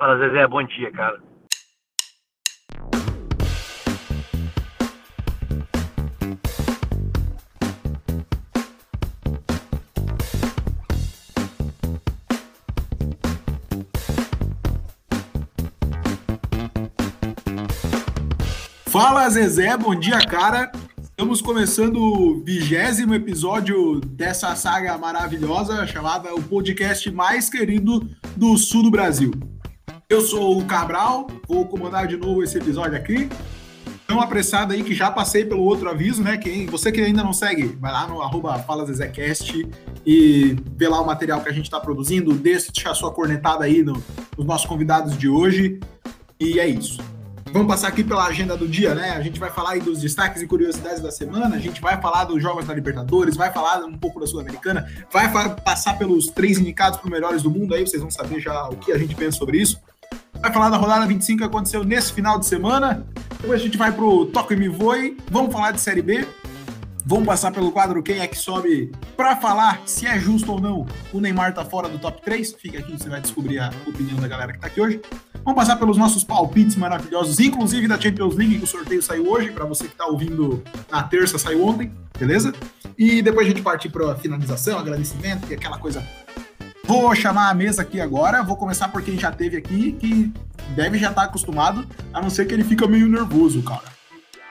Fala, Zezé, bom dia, cara. Fala Zezé, bom dia, cara. Estamos começando o vigésimo episódio dessa saga maravilhosa chamada o podcast mais querido do sul do Brasil. Eu sou o Cabral, vou comandar de novo esse episódio aqui. Tão apressado aí que já passei pelo outro aviso, né? Quem, você que ainda não segue, vai lá no arroba FalaZezéCast e vê lá o material que a gente está produzindo, deixa a sua cornetada aí no, nos nossos convidados de hoje. E é isso. Vamos passar aqui pela agenda do dia, né? A gente vai falar aí dos destaques e curiosidades da semana, a gente vai falar dos jogos da Libertadores, vai falar um pouco da Sul-Americana, vai passar pelos três indicados para melhores do mundo, aí vocês vão saber já o que a gente pensa sobre isso. Vai falar da rodada 25 que aconteceu nesse final de semana. Depois a gente vai pro Toque Me Voe. Vamos falar de Série B. Vamos passar pelo quadro Quem é que sobe para falar se é justo ou não o Neymar tá fora do top 3. Fica aqui, você vai descobrir a opinião da galera que tá aqui hoje. Vamos passar pelos nossos palpites maravilhosos, inclusive da Champions League, que o sorteio saiu hoje. Para você que está ouvindo na terça, saiu ontem, beleza? E depois a gente partir para finalização, agradecimento e aquela coisa. Vou chamar a mesa aqui agora. Vou começar por quem já teve aqui, que deve já estar tá acostumado, a não ser que ele fica meio nervoso, cara.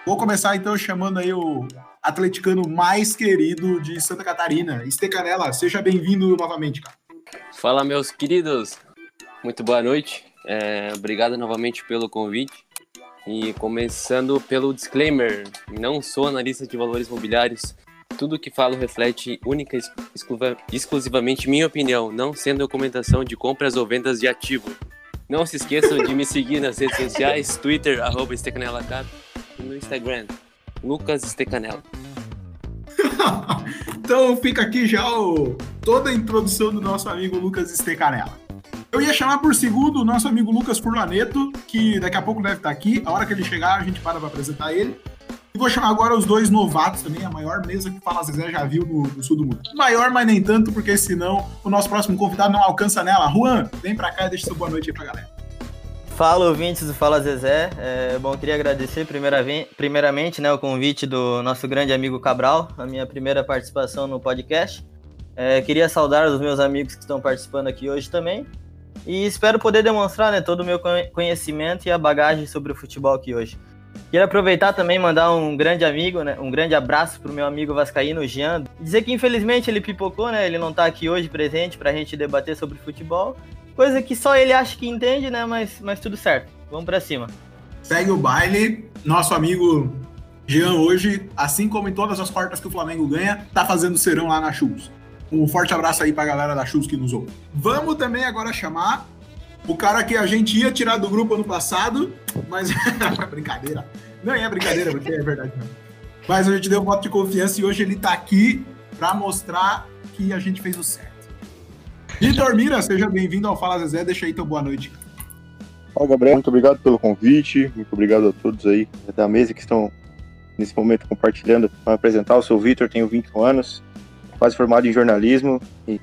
Vou começar então chamando aí o atleticano mais querido de Santa Catarina, Estecanela. Seja bem-vindo novamente, cara. Fala, meus queridos. Muito boa noite. É, obrigado novamente pelo convite. E começando pelo disclaimer, não sou analista de valores imobiliários. Tudo que falo reflete única e exclusivamente minha opinião, não sendo documentação de compras ou vendas de ativo. Não se esqueçam de me seguir nas redes sociais, Twitter, arroba e no Instagram, Lucas Estecanela. então fica aqui já o, toda a introdução do nosso amigo Lucas Estecanela. Eu ia chamar por segundo o nosso amigo Lucas Furlaneto, que daqui a pouco deve estar aqui. A hora que ele chegar, a gente para para apresentar ele. E vou chamar agora os dois novatos também, a maior mesa que Fala Zezé já viu no, no, sul do mundo. Maior, mas nem tanto, porque senão o nosso próximo convidado não alcança nela. Juan, vem pra cá e deixa sua boa noite aí pra galera. Fala, ouvintes do Fala Zezé. É, bom, queria agradecer primeiramente né, o convite do nosso grande amigo Cabral, a minha primeira participação no podcast. É, queria saudar os meus amigos que estão participando aqui hoje também. E espero poder demonstrar né, todo o meu conhecimento e a bagagem sobre o futebol aqui hoje. Quero aproveitar também mandar um grande amigo, né, um grande abraço para o meu amigo vascaíno, Jean. Dizer que infelizmente ele pipocou, né? Ele não está aqui hoje presente para a gente debater sobre futebol. Coisa que só ele acha que entende, né? Mas, mas tudo certo. Vamos para cima. Segue o baile. Nosso amigo Jean hoje, assim como em todas as quartas que o Flamengo ganha, tá fazendo serão lá na Chus. Um forte abraço aí pra galera da Chus que nos ouve. Vamos também agora chamar o cara que a gente ia tirar do grupo ano passado, mas brincadeira. Não é brincadeira, porque é verdade. Mas a gente deu um voto de confiança e hoje ele tá aqui para mostrar que a gente fez o certo. Vitor Mira, seja bem-vindo ao Fala Zezé. Deixa aí teu boa noite. Fala, Gabriel. Muito obrigado pelo convite. Muito obrigado a todos aí da mesa que estão nesse momento compartilhando para apresentar. Eu sou o Vitor, tenho 21 anos quase formado em jornalismo e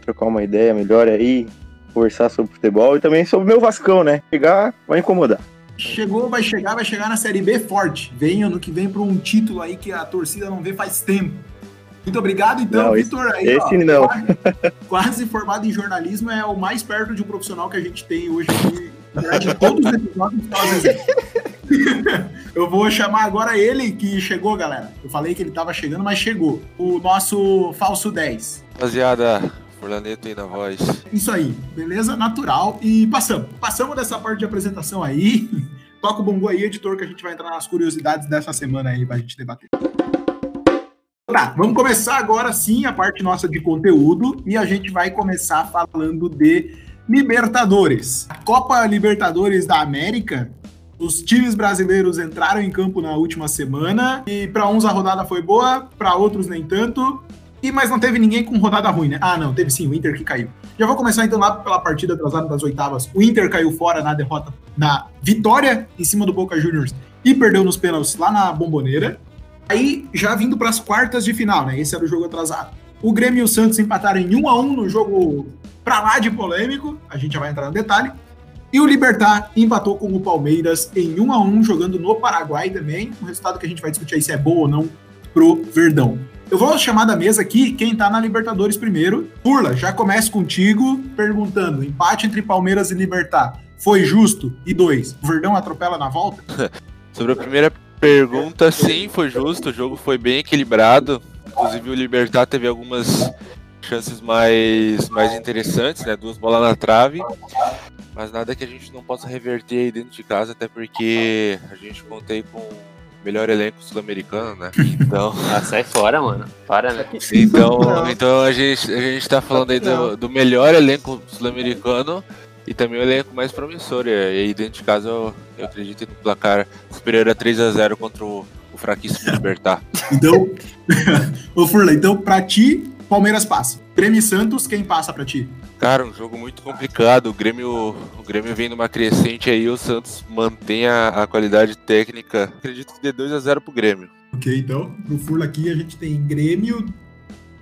trocar uma ideia melhor aí, conversar sobre futebol e também sobre o meu Vascão, né? Chegar, vai incomodar. Chegou, vai chegar, vai chegar na Série B forte. Vem ano que vem para um título aí que a torcida não vê faz tempo. Muito obrigado, então, Vitor. Esse ó, não. Quase, quase, formado em jornalismo é o mais perto de um profissional que a gente tem hoje aqui durante todos os episódios. Eu vou chamar agora ele que chegou, galera. Eu falei que ele tava chegando, mas chegou. O nosso falso 10. Rapaziada, Furlaneto aí na voz. Isso aí, beleza? Natural. E passamos. Passamos dessa parte de apresentação aí. Toca o bongo aí, editor, que a gente vai entrar nas curiosidades dessa semana aí pra gente debater. Tá, vamos começar agora sim a parte nossa de conteúdo e a gente vai começar falando de Libertadores. A Copa Libertadores da América os times brasileiros entraram em campo na última semana e para uns a rodada foi boa, para outros nem tanto. E mas não teve ninguém com rodada ruim, né? Ah, não, teve sim, o Inter que caiu. Já vou começar então lá pela partida atrasada das oitavas. O Inter caiu fora na derrota, na vitória em cima do Boca Juniors e perdeu nos pênaltis lá na Bomboneira. Aí já vindo para as quartas de final, né? Esse era o jogo atrasado. O Grêmio e o Santos empataram em 1 a 1 no jogo pra lá de polêmico, a gente já vai entrar no detalhe. E o Libertar empatou com o Palmeiras em 1 a 1 jogando no Paraguai também. Um resultado que a gente vai discutir aí se é bom ou não pro Verdão. Eu vou chamar da mesa aqui quem tá na Libertadores primeiro. Burla, já começo contigo perguntando: empate entre Palmeiras e Libertar foi justo? E dois, o Verdão atropela na volta? Sobre a primeira pergunta, sim, foi justo. O jogo foi bem equilibrado. Inclusive o Libertar teve algumas chances mais, mais interessantes, né? Duas bolas na trave. Mas nada que a gente não possa reverter aí dentro de casa, até porque a gente contei com melhor elenco sul-americano, né? Então. ah, sai fora, mano. Para, né? Então, então a, gente, a gente tá falando aí do, do melhor elenco sul-americano e também o elenco mais promissor. E aí dentro de casa eu, eu acredito no placar superior a 3 a 0 contra o, o fraquíssimo Libertar. Então, ô Furla, então pra ti, Palmeiras passa. Grêmio Santos, quem passa pra ti? Cara, um jogo muito complicado. O Grêmio, o Grêmio vem numa crescente aí, o Santos mantém a, a qualidade técnica. Acredito que dê 2 a 0 pro Grêmio. Ok, então, pro Furla aqui a gente tem Grêmio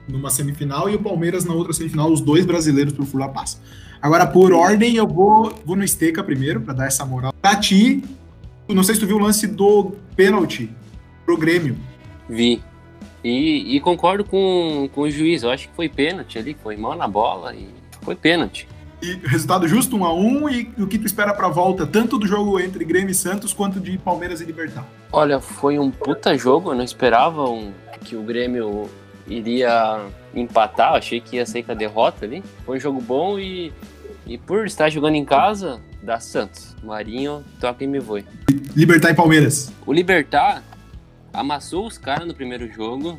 numa semifinal e o Palmeiras na outra semifinal. Os dois brasileiros pro Furla passa. Agora, por ordem, eu vou, vou no Esteca primeiro, para dar essa moral. Pra ti, não sei se tu viu o lance do pênalti pro Grêmio. Vi. E, e, concordo com, com o juiz, eu acho que foi pênalti ali, foi mão na bola e foi pênalti. E resultado justo, 1 um a 1 um, e o que tu espera pra volta, tanto do jogo entre Grêmio e Santos, quanto de Palmeiras e Libertar? Olha, foi um puta jogo, eu não esperava um, que o Grêmio iria empatar, achei que ia sair com a derrota ali. Foi um jogo bom e, e por estar jogando em casa, dá Santos. Marinho, toca e me voe. Libertar e Palmeiras. O Libertar amassou os caras no primeiro jogo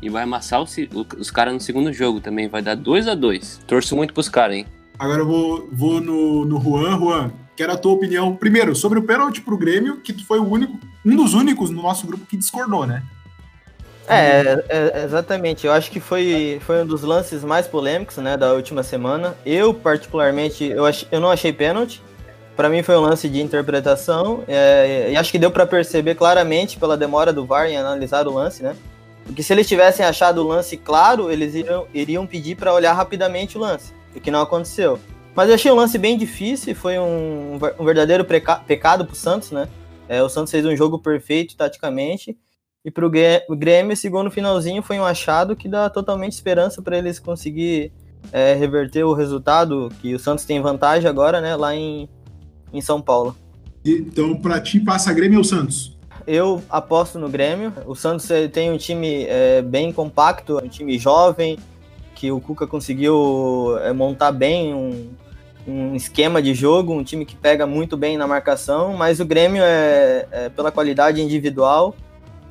e vai amassar os, os caras no segundo jogo também. Vai dar 2 a 2 Torço muito pros caras, hein? Agora eu vou, vou no, no Juan. Juan, quero a tua opinião. Primeiro, sobre o pênalti pro Grêmio, que tu foi o único, um dos únicos no nosso grupo que discordou, né? É, é, exatamente. Eu acho que foi, foi um dos lances mais polêmicos né, da última semana. Eu, particularmente, eu, ach, eu não achei pênalti. Para mim foi um lance de interpretação. É, e acho que deu para perceber claramente pela demora do VAR em analisar o lance, né? Porque se eles tivessem achado o lance claro, eles iriam, iriam pedir para olhar rapidamente o lance, o que não aconteceu. Mas eu achei um lance bem difícil, foi um, um verdadeiro pecado pro Santos, né? É, o Santos fez um jogo perfeito taticamente e para o Grêmio, esse gol no finalzinho foi um achado que dá totalmente esperança para eles conseguir é, reverter o resultado, que o Santos tem vantagem agora, né, lá em, em São Paulo. Então, para ti, passa Grêmio ou Santos? Eu aposto no Grêmio. O Santos tem um time é, bem compacto, um time jovem, que o Cuca conseguiu é, montar bem um, um esquema de jogo, um time que pega muito bem na marcação, mas o Grêmio é, é pela qualidade individual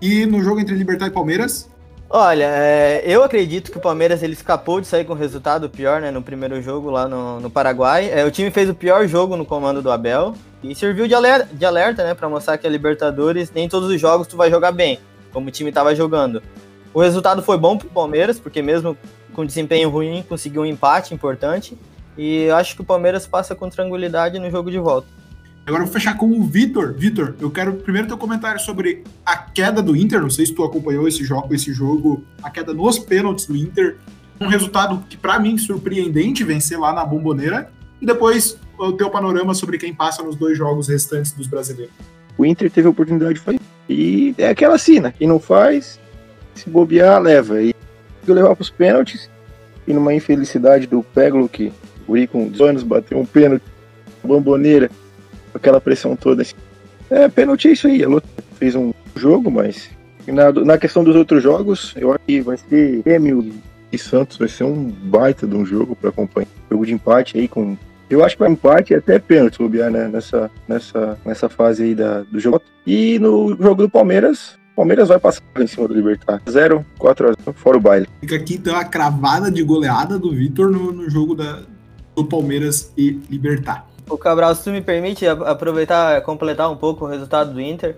e no jogo entre Libertar e Palmeiras? Olha, é, eu acredito que o Palmeiras ele escapou de sair com resultado pior, né, no primeiro jogo lá no, no Paraguai. É, o time fez o pior jogo no comando do Abel e serviu de alerta, de alerta né, para mostrar que a Libertadores nem todos os jogos tu vai jogar bem, como o time estava jogando. O resultado foi bom para o Palmeiras, porque mesmo com desempenho ruim conseguiu um empate importante. E eu acho que o Palmeiras passa com tranquilidade no jogo de volta. Agora eu vou fechar com o Vitor. Vitor, eu quero primeiro teu comentário sobre a queda do Inter. Não sei se tu acompanhou esse jogo, esse jogo, a queda nos pênaltis do Inter. Um resultado que para mim surpreendente vencer lá na Bomboneira. E depois o teu panorama sobre quem passa nos dois jogos restantes dos brasileiros. O Inter teve a oportunidade de fazer. E é aquela cena, quem não faz, se bobear, leva. E eu levar para os pênaltis. E numa infelicidade do Peglo, que o com 18 anos bateu um pênalti, bomboneira aquela pressão toda. Assim. É, pênalti é isso aí. A luta fez um jogo, mas na, na questão dos outros jogos, eu acho que vai ser Grêmio e Santos, vai ser um baita de um jogo para acompanhar. Jogo de empate aí com. Eu acho que vai empate até pênalti, bobear, né? Nessa, nessa, nessa fase aí da, do jogo. E no jogo do Palmeiras, Palmeiras vai passar em cima do Libertar. 0, 4 a 0, fora o baile. Fica aqui então a cravada de goleada do Vitor no, no jogo da, do Palmeiras e Libertar. O Cabral, se tu me permite aproveitar, completar um pouco o resultado do Inter,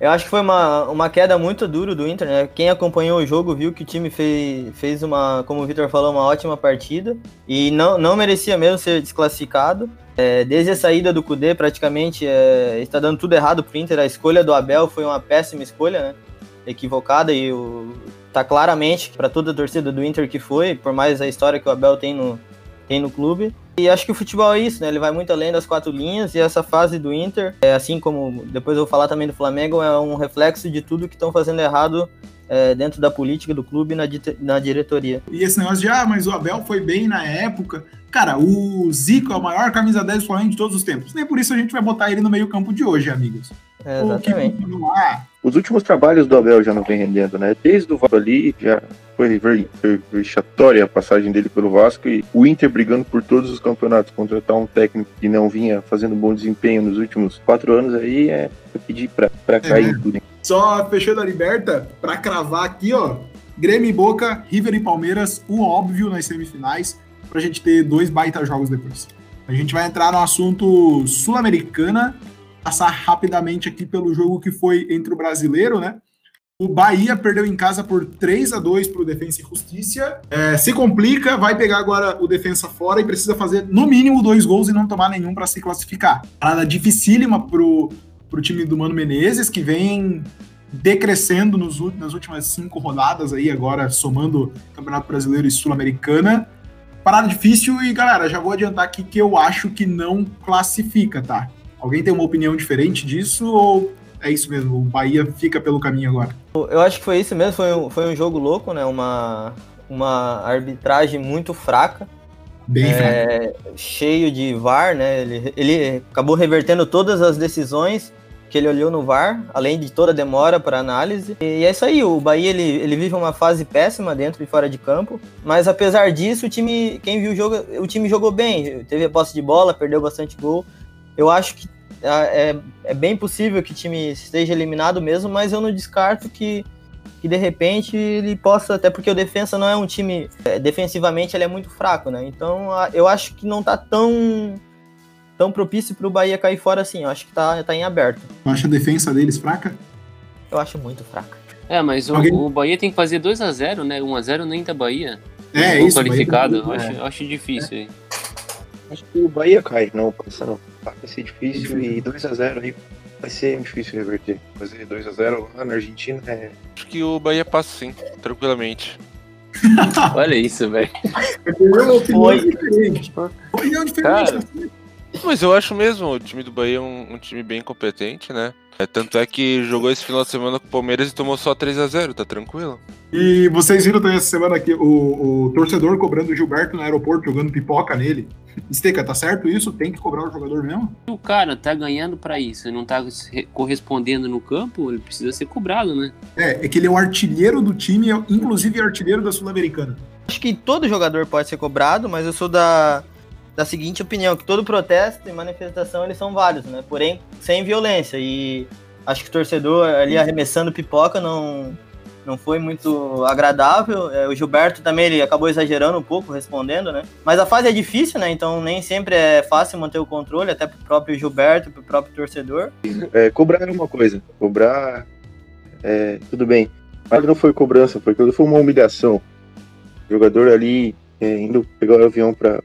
eu acho que foi uma, uma queda muito dura do Inter, né? Quem acompanhou o jogo viu que o time fez, fez uma, como o Vitor falou, uma ótima partida e não, não merecia mesmo ser desclassificado. É, desde a saída do Kudê, praticamente é, está dando tudo errado pro Inter. A escolha do Abel foi uma péssima escolha, né? Equivocada e o, tá claramente para toda a torcida do Inter que foi, por mais a história que o Abel tem no, tem no clube. E acho que o futebol é isso, né? Ele vai muito além das quatro linhas e essa fase do Inter, é, assim como depois eu vou falar também do Flamengo, é um reflexo de tudo que estão fazendo errado é, dentro da política do clube e na, na diretoria. E esse negócio de, ah, mas o Abel foi bem na época. Cara, o Zico é o maior camisa 10 do Flamengo de todos os tempos. Nem por isso a gente vai botar ele no meio campo de hoje, amigos. É, exatamente. Os últimos trabalhos do Abel já não vem rendendo, né? Desde o Vasco ali, já foi vexatória a passagem dele pelo Vasco e o Inter brigando por todos os campeonatos, contratar um técnico que não vinha fazendo bom desempenho nos últimos quatro anos aí é pedir pra, pra cair é. em tudo. Só fechando a liberta, pra cravar aqui, ó, Grêmio e Boca, River e Palmeiras, o óbvio nas semifinais, pra gente ter dois baita jogos depois. A gente vai entrar no assunto sul-americana, passar rapidamente aqui pelo jogo que foi entre o brasileiro, né? O Bahia perdeu em casa por 3 a 2 para o Defensa e Justiça. É, se complica, vai pegar agora o Defensa fora e precisa fazer no mínimo dois gols e não tomar nenhum para se classificar. Parada dificílima pro, pro time do Mano Menezes, que vem decrescendo nos, nas últimas cinco rodadas aí, agora somando Campeonato Brasileiro e Sul-Americana. Parada difícil e, galera, já vou adiantar aqui que eu acho que não classifica, tá? Alguém tem uma opinião diferente disso ou é isso mesmo? O Bahia fica pelo caminho agora? Eu acho que foi isso mesmo. Foi um, foi um jogo louco, né? Uma, uma arbitragem muito fraca. Bem é, Cheio de VAR, né? Ele, ele acabou revertendo todas as decisões que ele olhou no VAR, além de toda a demora para análise. E é isso aí, o Bahia ele, ele vive uma fase péssima dentro e fora de campo, mas apesar disso, o time, quem viu o jogo, o time jogou bem, teve a posse de bola, perdeu bastante gol, eu acho que é, é, é bem possível que o time esteja eliminado mesmo, mas eu não descarto que, que de repente ele possa, até porque o defensa não é um time, é, defensivamente ele é muito fraco, né? Então eu acho que não tá tão tão propício para o Bahia cair fora assim. Eu acho que tá, tá em aberto. Tu acha a defesa deles fraca? Eu acho muito fraca. É, mas o, Alguém... o Bahia tem que fazer 2 a 0 né? 1 a 0 nem da Bahia. É, isso. Qualificado. Eu acho, eu acho difícil aí. Acho que o Bahia cai, não, pensando, vai ser difícil e 2x0 aí vai ser difícil reverter. Fazer 2x0 lá na Argentina é. Acho que o Bahia passa sim, tranquilamente. Olha isso, velho. Opinião diferente. Opinião diferente. Cara, assim. Mas eu acho mesmo, o time do Bahia é um, um time bem competente, né? É, tanto é que jogou esse final de semana com o Palmeiras e tomou só 3 a 0 tá tranquilo. E vocês viram também essa semana aqui o, o torcedor cobrando o Gilberto no aeroporto, jogando pipoca nele. Esteca, tá certo isso? Tem que cobrar o jogador mesmo? O cara tá ganhando para isso, não tá correspondendo no campo, ele precisa ser cobrado, né? É, é que ele é o artilheiro do time, inclusive artilheiro da Sul-Americana. Acho que todo jogador pode ser cobrado, mas eu sou da, da seguinte opinião, que todo protesto e manifestação eles são válidos, né? Porém, sem violência. E acho que o torcedor ali arremessando pipoca não, não foi muito agradável. É, o Gilberto também ele acabou exagerando um pouco respondendo, né? Mas a fase é difícil, né? Então nem sempre é fácil manter o controle, até pro próprio Gilberto, pro próprio torcedor. É, cobrar é uma coisa, cobrar é, tudo bem. Mas não foi cobrança, foi, foi uma humilhação. O jogador ali é, indo pegar o avião para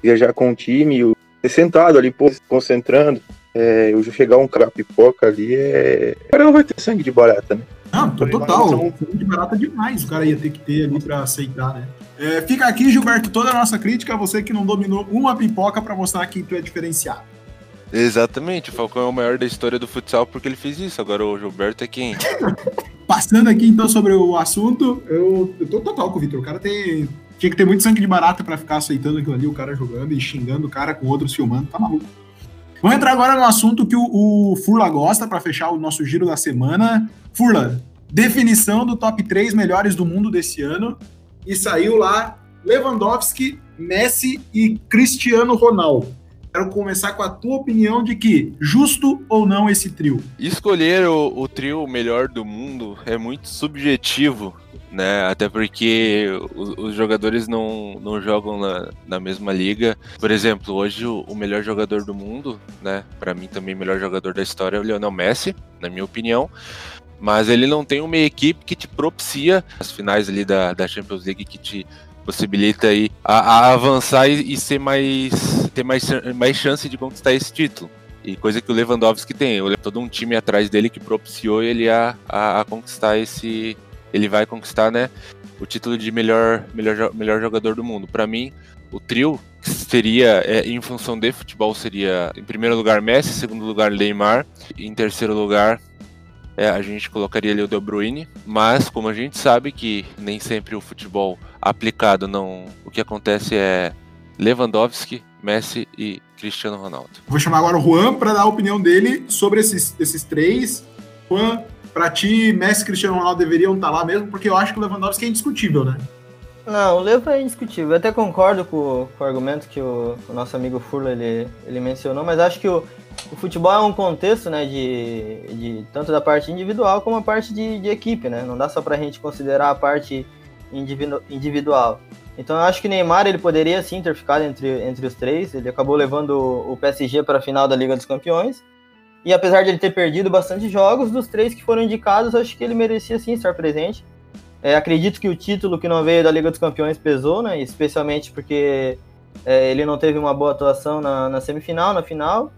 viajar com o time, o, sentado ali, pô, concentrando. É, eu chegar um cara pipoca ali, é... o cara não vai ter sangue de barata, né? Não, total. Sangue de barata demais o cara ia ter que ter ali para aceitar, né? É, fica aqui, Gilberto, toda a nossa crítica você que não dominou uma pipoca para mostrar que tu é diferenciado. Exatamente, o Falcão é o maior da história do futsal porque ele fez isso. Agora o Gilberto é quem? Passando aqui então sobre o assunto, eu, eu tô total com o Vitor. O cara tem, tinha que ter muito sangue de barata para ficar aceitando aquilo ali, o cara jogando e xingando o cara com outros filmando, tá maluco. Vamos entrar agora no assunto que o, o Furla gosta para fechar o nosso giro da semana. Furla, definição do top 3 melhores do mundo desse ano. E saiu lá Lewandowski, Messi e Cristiano Ronaldo. Quero começar com a tua opinião de que justo ou não esse trio? Escolher o, o trio melhor do mundo é muito subjetivo, né? Até porque os, os jogadores não, não jogam na, na mesma liga. Por exemplo, hoje o, o melhor jogador do mundo, né? Para mim também o melhor jogador da história é o Lionel Messi, na minha opinião. Mas ele não tem uma equipe que te propicia as finais ali da, da Champions League que te possibilita aí a, a avançar e, e, ser mais ter mais, mais chance de conquistar esse título. E coisa que o Lewandowski tem, todo um time atrás dele que propiciou ele a, a, a conquistar esse. Ele vai conquistar, né? O título de melhor, melhor, melhor jogador do mundo. Para mim, o trio seria, é, em função de futebol, seria em primeiro lugar Messi, segundo lugar Neymar, em terceiro lugar é, a gente colocaria ali o De Bruyne, mas como a gente sabe que nem sempre o futebol aplicado não, o que acontece é Lewandowski, Messi e Cristiano Ronaldo. Vou chamar agora o Juan para dar a opinião dele sobre esses, esses três. Juan, para ti, Messi e Cristiano Ronaldo deveriam estar lá mesmo, porque eu acho que o Lewandowski é indiscutível, né? Não, o Leva é indiscutível. Eu até concordo com, com o argumento que o, o, nosso amigo Furla ele, ele mencionou, mas acho que o, o futebol é um contexto, né, de, de tanto da parte individual como a parte de, de equipe, né? Não dá só pra gente considerar a parte individu, individual. Então eu acho que Neymar ele poderia sim ter ficado entre, entre os três. Ele acabou levando o PSG para a final da Liga dos Campeões. E apesar de ele ter perdido bastante jogos, dos três que foram indicados, acho que ele merecia sim estar presente. É, acredito que o título que não veio da Liga dos Campeões pesou, né? Especialmente porque é, ele não teve uma boa atuação na, na, semifinal, na final,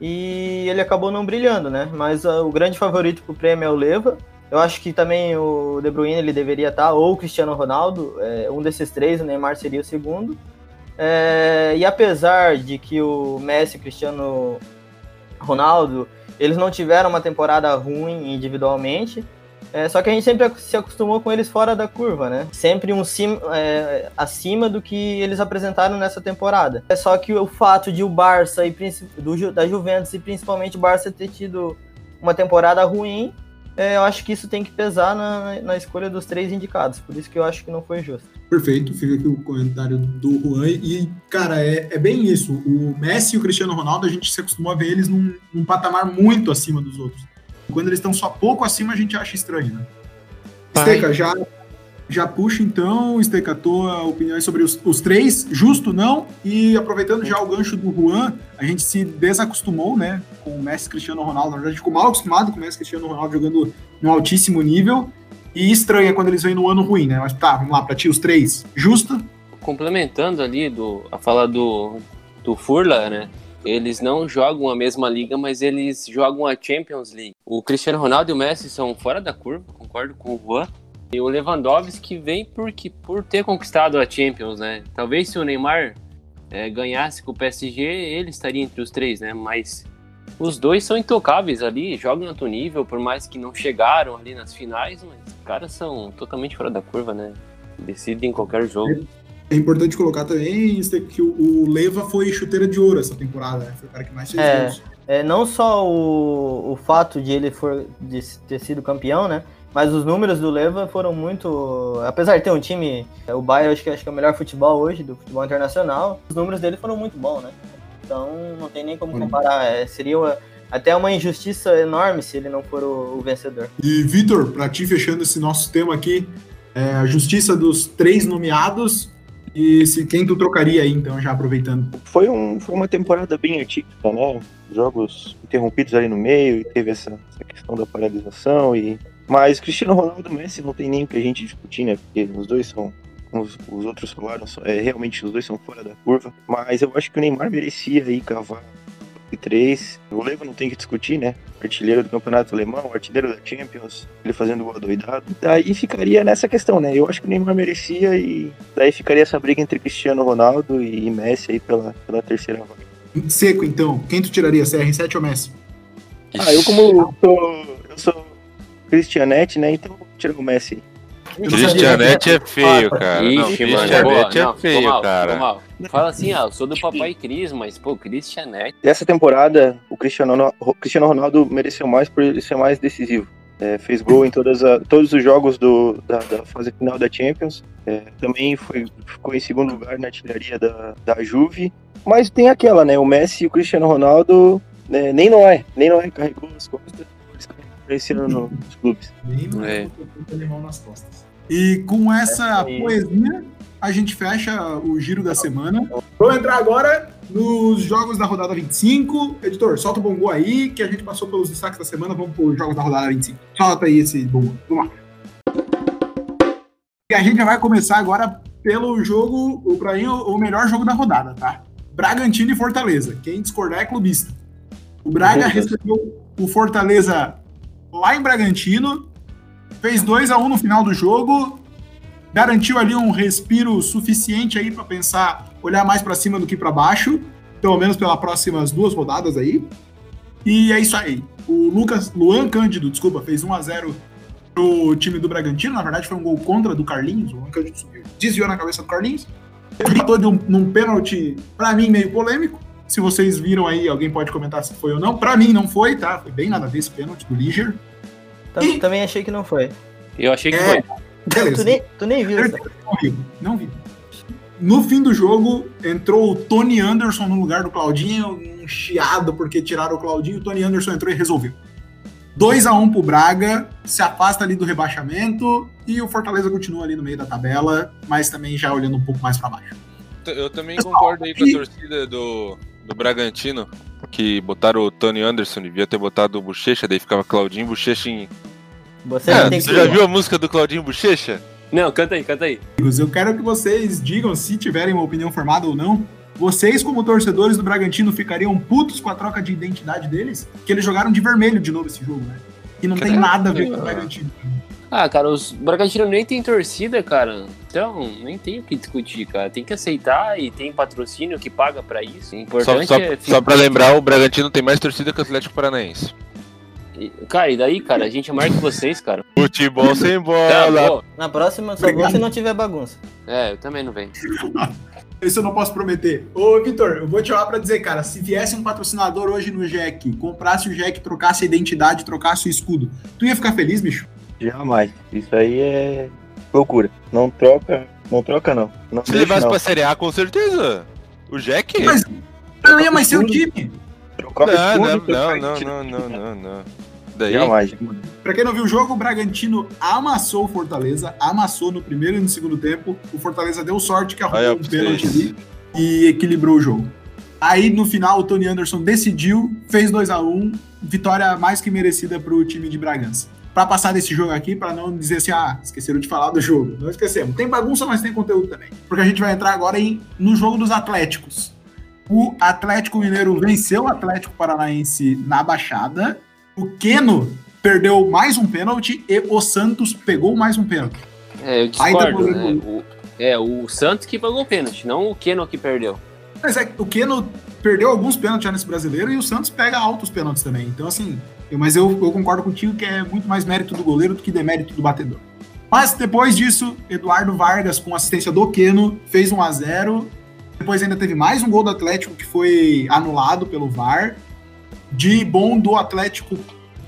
e ele acabou não brilhando, né? Mas uh, o grande favorito para o prêmio é o Leva. Eu acho que também o De Bruyne ele deveria estar, ou o Cristiano Ronaldo, é, um desses três, o Neymar seria o segundo. É, e apesar de que o Messi e Cristiano Ronaldo, eles não tiveram uma temporada ruim individualmente, é, só que a gente sempre se acostumou com eles fora da curva, né? Sempre um sim, é, acima do que eles apresentaram nessa temporada. É só que o fato de o Barça e do, da Juventus e principalmente o Barça ter tido uma temporada ruim, é, eu acho que isso tem que pesar na, na escolha dos três indicados. Por isso que eu acho que não foi justo. Perfeito, fica aqui o comentário do Juan. E, cara, é, é bem isso. O Messi e o Cristiano Ronaldo, a gente se acostumou a ver eles num, num patamar muito acima dos outros. Quando eles estão só pouco acima, a gente acha estranho, né? Esteca, já, já puxa então, Esteca, tua opinião sobre os, os, três, justo, não? E aproveitando já o gancho do Juan, a gente se desacostumou, né, com o Messi Cristiano Ronaldo. Na verdade, a gente ficou mal acostumado com o Messi Cristiano Ronaldo jogando no altíssimo nível. E estranha quando eles vêm no ano ruim, né? Mas tá, vamos lá, pra ti, os três, justo? Complementando ali do, a fala do, do Furla, né? Eles não jogam a mesma liga, mas eles jogam a Champions League. O Cristiano Ronaldo e o Messi são fora da curva, concordo com o Juan. E o Lewandowski vem porque, por ter conquistado a Champions, né? Talvez se o Neymar é, ganhasse com o PSG, ele estaria entre os três, né? Mas os dois são intocáveis ali, jogam em alto nível, por mais que não chegaram ali nas finais, mas os caras são totalmente fora da curva, né? Decidem qualquer jogo. É importante colocar também que o, Leva foi chuteira de ouro essa temporada, né? Foi o cara que mais fez é, gols. É, não só o, o fato de ele for, de ter sido campeão, né? Mas os números do Leva foram muito. Apesar de ter um time, o Bayern acho que, acho que é o melhor futebol hoje, do futebol internacional, os números dele foram muito bons, né? Então não tem nem como comparar. É, seria até uma injustiça enorme se ele não for o, o vencedor. E Vitor, para ti fechando esse nosso tema aqui, é, a justiça dos três nomeados e se quem tu trocaria aí, então, já aproveitando? Foi, um, foi uma temporada bem atípica, né? Jogos interrompidos ali no meio, e teve essa, essa questão da paralisação. E... Mas Cristiano Ronaldo e Messi não tem nem o que a gente discutir, né? Porque os dois são os, os, outros falaram, é, realmente os dois são fora da curva. Mas eu acho que o Neymar merecia aí cavar três. O Leva não tem que discutir, né? Artilheiro do campeonato alemão, artilheiro da Champions, ele fazendo gol doidado. Daí ficaria nessa questão, né? Eu acho que o Neymar merecia e daí ficaria essa briga entre Cristiano Ronaldo e Messi aí pela, pela terceira vaga. Seco, então. Quem tu tiraria, CR7 ou Messi? Ah, eu como sou, eu sou Cristianete, né? Então vou tirar o Messi. Cristianete é feio, cara. Ixi, não, Cristianete é feio, mal, cara. Fala assim, ah, eu sou do Papai Cris, mas, pô, Cristianete. Dessa temporada, o Cristiano, o Cristiano Ronaldo mereceu mais por ele ser mais decisivo. É, fez gol em todas a, todos os jogos do, da, da, fase final da Champions. É, também foi, ficou em segundo lugar na artilharia da, da Juve. Mas tem aquela, né? O Messi e o Cristiano Ronaldo, né, nem não é, nem não é, carregou as costas. Esse ano nos clubes. Nem não é. nas costas. E com essa poesia, a gente fecha o giro da semana. Vamos entrar agora nos jogos da rodada 25. Editor, solta o bongo aí, que a gente passou pelos destaques da semana. Vamos para os jogos da rodada 25. Solta aí esse bongo. Vamos lá. E a gente já vai começar agora pelo jogo, para mim, o melhor jogo da rodada, tá? Bragantino e Fortaleza. Quem discordar é clubista. O Braga recebeu o Fortaleza lá em Bragantino, fez 2 a 1 um no final do jogo, garantiu ali um respiro suficiente aí para pensar, olhar mais para cima do que para baixo, pelo menos pelas próximas duas rodadas aí. E é isso aí. O Lucas, Luan Cândido, desculpa, fez 1 a 0 pro time do Bragantino. Na verdade, foi um gol contra do Carlinhos. O Luan Cândido subiu, desviou na cabeça do Carlinhos. Gritou de um, num pênalti, pra mim, meio polêmico. Se vocês viram aí, alguém pode comentar se foi ou não. Pra mim, não foi, tá? Foi bem nada a ver esse pênalti do Liger. Tam- E- Também achei que não foi. Eu achei que É. foi. Beleza. Tu nem, tu nem viu, Certeza? Não vi, não vi. No fim do jogo, entrou o Tony Anderson no lugar do Claudinho, um chiado porque tiraram o Claudinho, o Tony Anderson entrou e resolveu. 2 a 1 pro Braga, se afasta ali do rebaixamento e o Fortaleza continua ali no meio da tabela, mas também já olhando um pouco mais para baixo. Eu também concordo aí com a torcida do, do Bragantino, que botaram o Tony Anderson, devia ter botado o Bochecha, daí ficava Claudinho Bochecha em. Você Ah, não tem você que já viu a música do Claudinho Bochecha? Não, canta aí, canta aí. Amigos, eu quero que vocês digam se tiverem uma opinião formada ou não. Vocês, como torcedores do Bragantino, ficariam putos com a troca de identidade deles? Que eles jogaram de vermelho de novo esse jogo, né? E não tem Cara, nada a ver com o. Bragantino. Ah, cara, os Bragantino nem tem torcida, cara. Então, nem tem o que discutir, cara. Tem que aceitar e tem patrocínio que paga pra isso. O Só, importante só, é. só pra lembrar, o Bragantino tem mais torcida que o Atlético Paranaense. E- Cara, e daí, cara? A gente é maior que vocês, cara. Futebol sem Tá, bola. pô. Na próxima, só vou se não tiver bagunça. É, eu também não venho. Isso eu não posso prometer. Ô, Vitor, eu vou te chamar pra dizer, cara, se viesse um patrocinador hoje no Jack, comprasse o Jack, trocasse a identidade, trocasse o escudo, tu ia ficar feliz, bicho? Jamais. Isso aí é loucura. Não troca, não troca não. Não Se levasse pra Série A, com certeza. O Jack? Mas não ia mais ser o time. Trocar o Não, não, não, a não, não, não, não, não. Daí, Jamais. Pra quem não viu o jogo, o Bragantino amassou o Fortaleza, amassou no primeiro e no segundo tempo. O Fortaleza deu sorte que arrumou um pênalti ali e equilibrou o jogo. Aí no final o Tony Anderson decidiu, fez 2 a 1 vitória mais que merecida pro time de Bragança. Pra passar desse jogo aqui, pra não dizer assim, ah, esqueceram de falar do jogo. Não esquecemos. Tem bagunça, mas tem conteúdo também. Porque a gente vai entrar agora em, no jogo dos Atléticos. O Atlético Mineiro venceu o Atlético Paranaense na Baixada. O Keno perdeu mais um pênalti e o Santos pegou mais um pênalti. É, eu discordo, né? O, é, o Santos que pagou o pênalti, não o Keno que perdeu. Mas é que o Keno perdeu alguns pênaltis já nesse brasileiro e o Santos pega altos pênaltis também. Então, assim, mas eu, eu concordo contigo que é muito mais mérito do goleiro do que demérito do batedor. Mas depois disso, Eduardo Vargas, com assistência do Keno, fez 1 a 0 Depois ainda teve mais um gol do Atlético que foi anulado pelo VAR. De bom do Atlético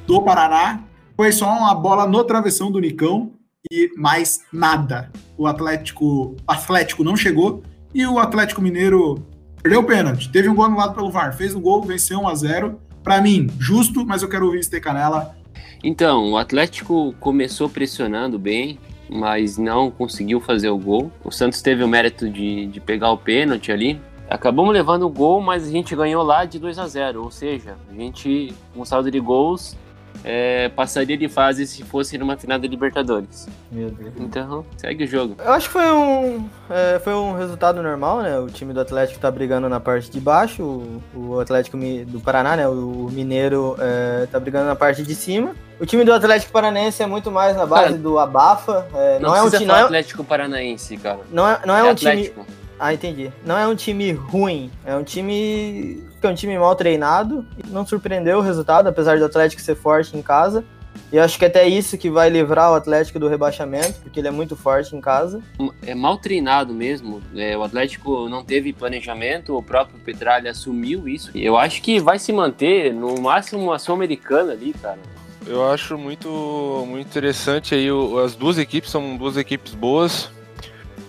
do Paraná. Foi só uma bola no travessão do Nicão e mais nada. O Atlético, Atlético não chegou e o Atlético Mineiro perdeu o pênalti. Teve um gol anulado pelo VAR, fez o gol, venceu 1 a 0 Pra mim, justo, mas eu quero ouvir Ste Canela. Então, o Atlético começou pressionando bem, mas não conseguiu fazer o gol. O Santos teve o mérito de, de pegar o pênalti ali. Acabamos levando o gol, mas a gente ganhou lá de 2 a 0 Ou seja, a gente, com saldo de gols, é, passaria de fase se fosse numa final da Libertadores. Meu Deus. Então, segue o jogo. Eu acho que foi um, é, foi um resultado normal, né? O time do Atlético tá brigando na parte de baixo, o, o Atlético do Paraná, né? O Mineiro é, tá brigando na parte de cima. O time do Atlético Paranense é muito mais na base Cara, do abafa. é, Não, não, é um time. Não é, Atlético Paranaense, cara. não é, não é É um time. Atlético. Ah, entendi. Não é um time ruim, é um time que é um time mal treinado. Não surpreendeu o resultado, apesar do Atlético ser forte em casa. E acho que até isso que vai livrar o Atlético do rebaixamento, porque ele é muito forte em casa. é mal treinado mesmo. É, o Atlético não teve planejamento, o próprio Petralha assumiu isso. Eu acho que vai se manter no máximo uma Sul-Americana ali, cara. Eu acho muito, muito interessante aí. As duas equipes são duas equipes boas.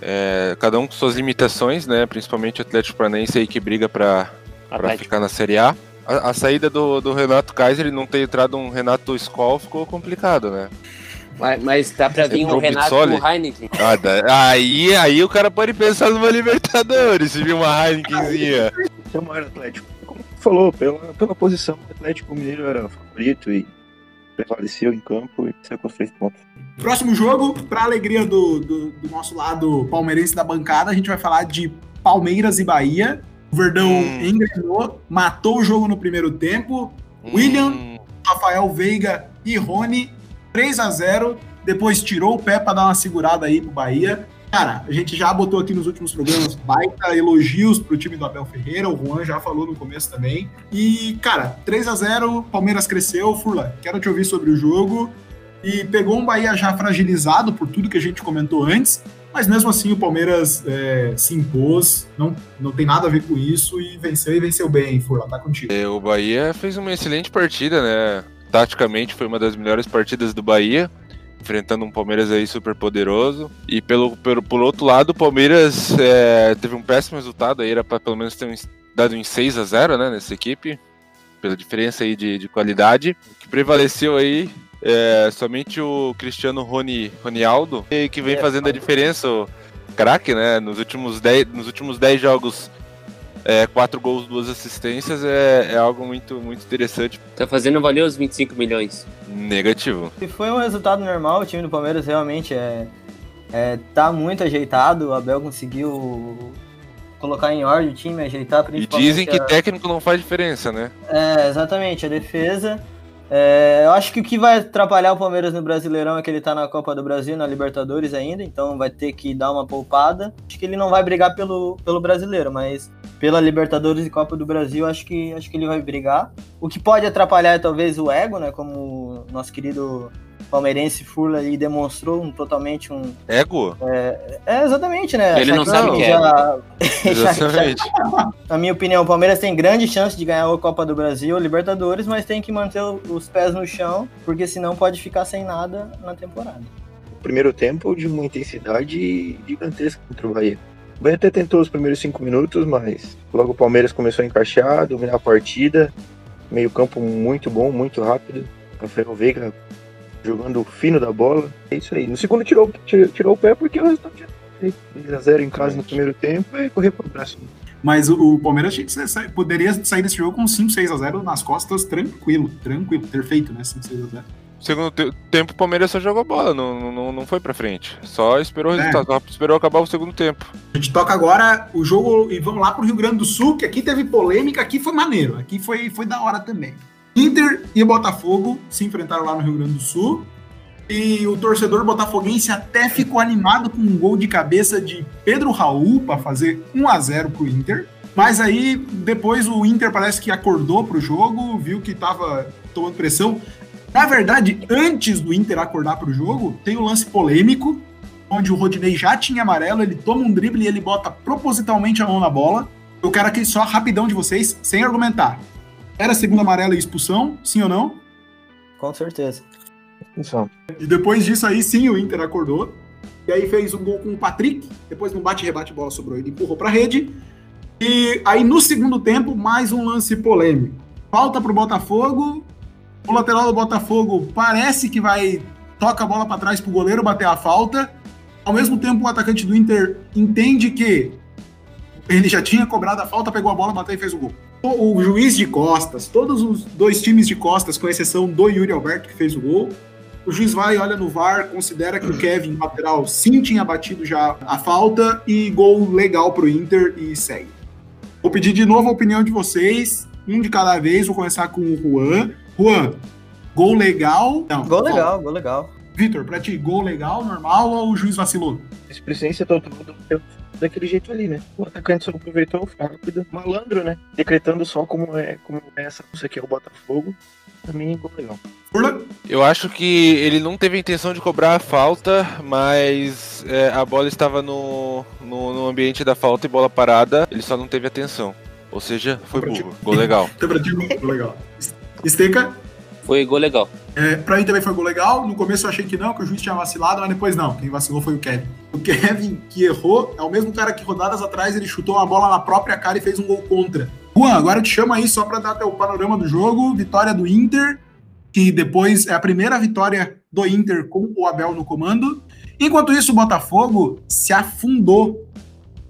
é, cada um com suas limitações, né? Principalmente o Atlético Paranaense aí que briga para Atlético. ficar na Série A. A, a saída do, do Renato Kaiser e não ter entrado um Renato Skoll ficou complicado, né? Mas, mas tá pra vir Entrou o Renato Pizzoli? Heineken. Ah, da- aí, aí o cara pode pensar numa Libertadores, se vir uma Heinekenzinha. É o maior Atlético. Como tu falou, pela, pela posição, o Atlético Mineiro era o favorito e prevaleceu em campo e saiu com três pontos. Próximo jogo, para alegria do, do, do nosso lado palmeirense da bancada, a gente vai falar de Palmeiras e Bahia. O Verdão Hum. engrenou, matou o jogo no primeiro tempo. William. Hum, Rafael Veiga e Rony, 3 a 0 Depois tirou o pé para dar uma segurada aí pro Bahia. Cara, a gente já botou aqui nos últimos programas baita elogios pro time do Abel Ferreira, o Juan já falou no começo também. E, cara, 3 a 0 Palmeiras cresceu. Furlan, quero te ouvir sobre o jogo. E pegou um Bahia já fragilizado por tudo que a gente comentou antes, mas mesmo assim o Palmeiras é, se impôs, não, não tem nada a ver com isso e venceu e venceu bem, Furlan, tá contigo. É, o Bahia fez uma excelente partida, né? Taticamente foi uma das melhores partidas do Bahia enfrentando um Palmeiras aí super poderoso. E pelo, pelo por outro lado, o Palmeiras é, teve um péssimo resultado aí, era para pelo menos ter um, dado em 6 a 0 né, nessa equipe, pela diferença aí de, de qualidade. O que prevaleceu aí é somente o Cristiano Roni, Ronialdo, que vem fazendo a diferença, craque, né, nos últimos 10 nos últimos 10 jogos é, quatro gols, duas assistências é, é, algo muito, muito interessante. Tá fazendo valer os 25 milhões. Negativo. Se foi um resultado normal, o time do Palmeiras realmente é, é tá muito ajeitado. O Abel conseguiu colocar em ordem o time, ajeitar principalmente. E dizem que a... técnico não faz diferença, né? É, exatamente. A defesa é, eu acho que o que vai atrapalhar o Palmeiras no Brasileirão é que ele tá na Copa do Brasil, na Libertadores ainda, então vai ter que dar uma poupada. Acho que ele não vai brigar pelo, pelo brasileiro, mas pela Libertadores e Copa do Brasil, acho que, acho que ele vai brigar. O que pode atrapalhar é talvez o ego, né? Como o nosso querido palmeirense Furla ali demonstrou um, totalmente um. Ego? É, é exatamente, né? Ele não sabe o que é. Exatamente. já, na minha opinião, o Palmeiras tem grande chance de ganhar a Copa do Brasil, a Libertadores, mas tem que manter os pés no chão, porque senão pode ficar sem nada na temporada. Primeiro tempo de uma intensidade gigantesca contra o Bahia. O Bahia até tentou os primeiros cinco minutos, mas logo o Palmeiras começou a encaixar, dominar a partida. Meio campo muito bom, muito rápido. Rafael Veiga jogando fino da bola. É isso aí. No segundo tirou, tirou, tirou o pé porque o resultado tinha 2x0 em casa no primeiro tempo e correr para o próximo. Mas o, o Palmeiras poderia sair desse jogo com 5, 6 a 0 nas costas, tranquilo, tranquilo, ter feito, né? 5, 6 a 0 Segundo tempo, o Palmeiras só jogou bola, não, não, não foi pra frente. Só esperou o é. resultado, só esperou acabar o segundo tempo. A gente toca agora o jogo e vamos lá pro Rio Grande do Sul, que aqui teve polêmica, aqui foi maneiro, aqui foi, foi da hora também. Inter e Botafogo se enfrentaram lá no Rio Grande do Sul. E o torcedor botafoguense até ficou animado com um gol de cabeça de Pedro Raul para fazer 1 a 0 pro Inter. Mas aí depois o Inter parece que acordou pro jogo, viu que tava tomando pressão. Na verdade, antes do Inter acordar pro jogo, tem o um lance polêmico, onde o Rodinei já tinha amarelo, ele toma um drible e ele bota propositalmente a mão na bola. Eu quero aqui só rapidão de vocês, sem argumentar. Era segundo amarelo e expulsão, sim ou não? Com certeza. Expulsão. E depois disso aí, sim, o Inter acordou. E aí fez um gol com o Patrick. Depois no bate-rebate, bola sobrou. Ele empurrou pra rede. E aí no segundo tempo, mais um lance polêmico. Falta pro Botafogo. O lateral do Botafogo parece que vai... Toca a bola para trás pro goleiro bater a falta. Ao mesmo tempo, o atacante do Inter entende que ele já tinha cobrado a falta, pegou a bola, bateu e fez o gol o juiz de costas, todos os dois times de costas, com exceção do Yuri Alberto, que fez o gol. O juiz vai, olha no VAR, considera que o Kevin, lateral, sim tinha batido já a falta e gol legal pro Inter e segue. Vou pedir de novo a opinião de vocês, um de cada vez, vou começar com o Juan. Juan, gol legal? Não, gol legal, gol legal. Vitor, pra ti, gol legal, normal ou o juiz vacilou? Displicência total do daquele jeito ali, né? O atacante só aproveitou, foi rápido, malandro, né? Decretando só como é, como é essa coisa aqui é o Botafogo. Também ficou legal. Eu acho que ele não teve a intenção de cobrar a falta, mas é, a bola estava no, no, no, ambiente da falta e bola parada, ele só não teve atenção. Ou seja, foi burro. Gol legal. Gol legal. Esteca? Foi gol legal. É, pra mim também foi gol legal. No começo eu achei que não, que o juiz tinha vacilado, mas depois não. Quem vacilou foi o Kevin. O Kevin, que errou, é o mesmo cara que rodadas atrás ele chutou uma bola na própria cara e fez um gol contra. Juan, agora eu te chamo aí só pra dar o panorama do jogo. Vitória do Inter, que depois é a primeira vitória do Inter com o Abel no comando. Enquanto isso, o Botafogo se afundou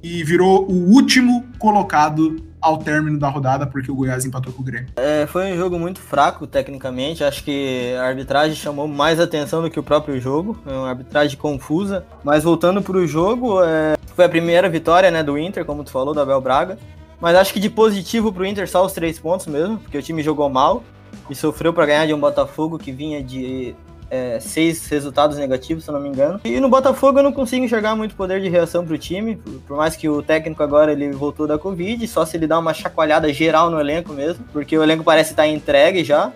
e virou o último colocado ao término da rodada, porque o Goiás empatou com o Grêmio. É, foi um jogo muito fraco, tecnicamente. Acho que a arbitragem chamou mais atenção do que o próprio jogo. É uma arbitragem confusa. Mas voltando para o jogo, é... foi a primeira vitória né, do Inter, como tu falou, do Abel Braga. Mas acho que de positivo para o Inter só os três pontos mesmo, porque o time jogou mal e sofreu para ganhar de um Botafogo que vinha de é, seis resultados negativos, se eu não me engano. E no Botafogo eu não consigo enxergar muito poder de reação para o time, por mais que o técnico agora ele voltou da Covid, só se ele dá uma chacoalhada geral no elenco mesmo, porque o elenco parece estar entregue já.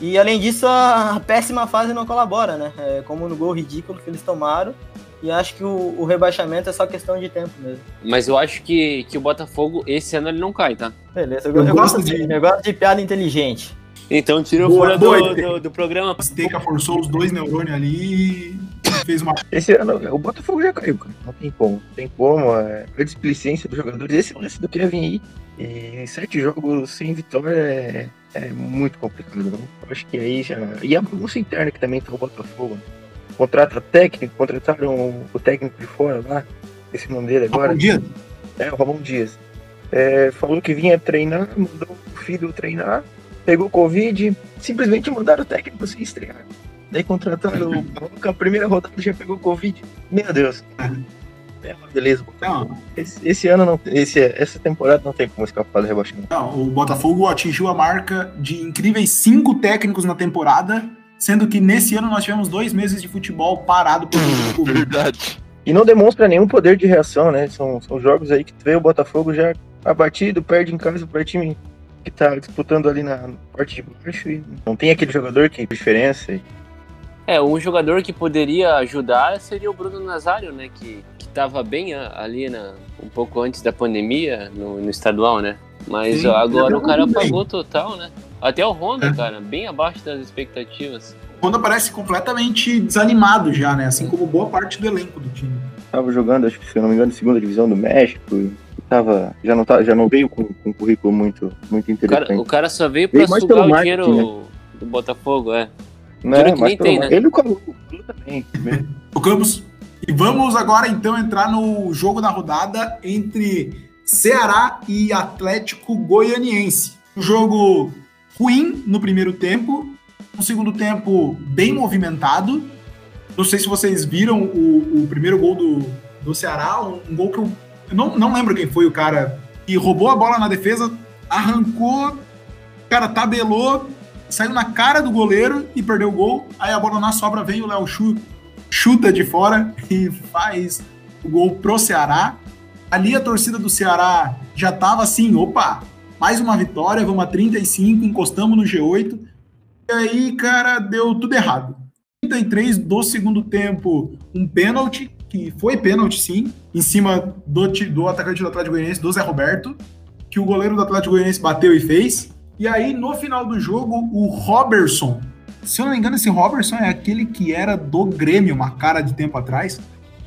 E além disso, a, a péssima fase não colabora, né? É, como no gol ridículo que eles tomaram. E acho que o, o, rebaixamento é só questão de tempo mesmo. Mas eu acho que, que o Botafogo, esse ano, ele não cai, tá? Beleza, eu, eu, eu gosto, de, eu gosto de piada inteligente. Então tira o fora do, do, do, programa. Steca forçou os dois neurônios ali e fez uma. Esse ano, o Botafogo já caiu, cara. Não tem como. Não tem como. É, a displicência dos jogadores. Esse lance do Kevin aí. E sete jogos sem vitória é, é muito complicado. Não? Eu acho que aí já. E a bagunça interna que também tá o Botafogo. Contrata técnico, contrataram o técnico de fora lá. Esse nome dele agora. Ramon Dias. É, o Ramon Dias. É, falou que vinha treinar, mandou o filho treinar pegou Covid, simplesmente mandaram o técnico sem estrear. Daí contrataram o Boca, a primeira rodada já pegou Covid. Meu Deus. É uma beleza. Não. Esse, esse, ano, não, esse, essa temporada não tem como escapar do rebaixamento. Não, o Botafogo atingiu a marca de incríveis cinco técnicos na temporada, sendo que nesse ano nós tivemos dois meses de futebol parado por Covid. Verdade. E não demonstra nenhum poder de reação, né? São, são jogos aí que tu vê o Botafogo já abatido, perde em casa para time que tá disputando ali na parte de baixo e não tem aquele jogador que diferença. É, um jogador que poderia ajudar seria o Bruno Nazário, né? Que, que tava bem ali na, um pouco antes da pandemia no, no estadual, né? Mas Sim, agora o cara apagou total, né? Até o Honda, é. cara, bem abaixo das expectativas. O Honda parece completamente desanimado já, né? Assim como boa parte do elenco do time. Tava jogando, acho que se eu não me engano, segunda divisão do México tava, já não, tá, já não veio com, com um currículo muito, muito interessante. O cara, o cara só veio pra veio sugar o dinheiro né? do Botafogo, é. Não, dinheiro que nem tem, né? Ele e o Calu, também. o Campos. E vamos agora então entrar no jogo da rodada entre Ceará e Atlético Goianiense. Um jogo ruim no primeiro tempo, um segundo tempo bem movimentado. Não sei se vocês viram o, o primeiro gol do, do Ceará, um, um gol que eu não, não lembro quem foi o cara que roubou a bola na defesa, arrancou, cara, tabelou, saiu na cara do goleiro e perdeu o gol. Aí a bola na sobra vem o Léo Chu, chuta de fora e faz o gol pro Ceará. Ali a torcida do Ceará já tava assim, opa, mais uma vitória, vamos a 35, encostamos no G8. E aí, cara, deu tudo errado. 33 do segundo tempo, um pênalti que foi pênalti sim, em cima do, do atacante do Atlético Goianiense, do Zé Roberto, que o goleiro do Atlético Goianiense bateu e fez. E aí, no final do jogo, o Robertson, se eu não me engano, esse Robertson é aquele que era do Grêmio, uma cara de tempo atrás.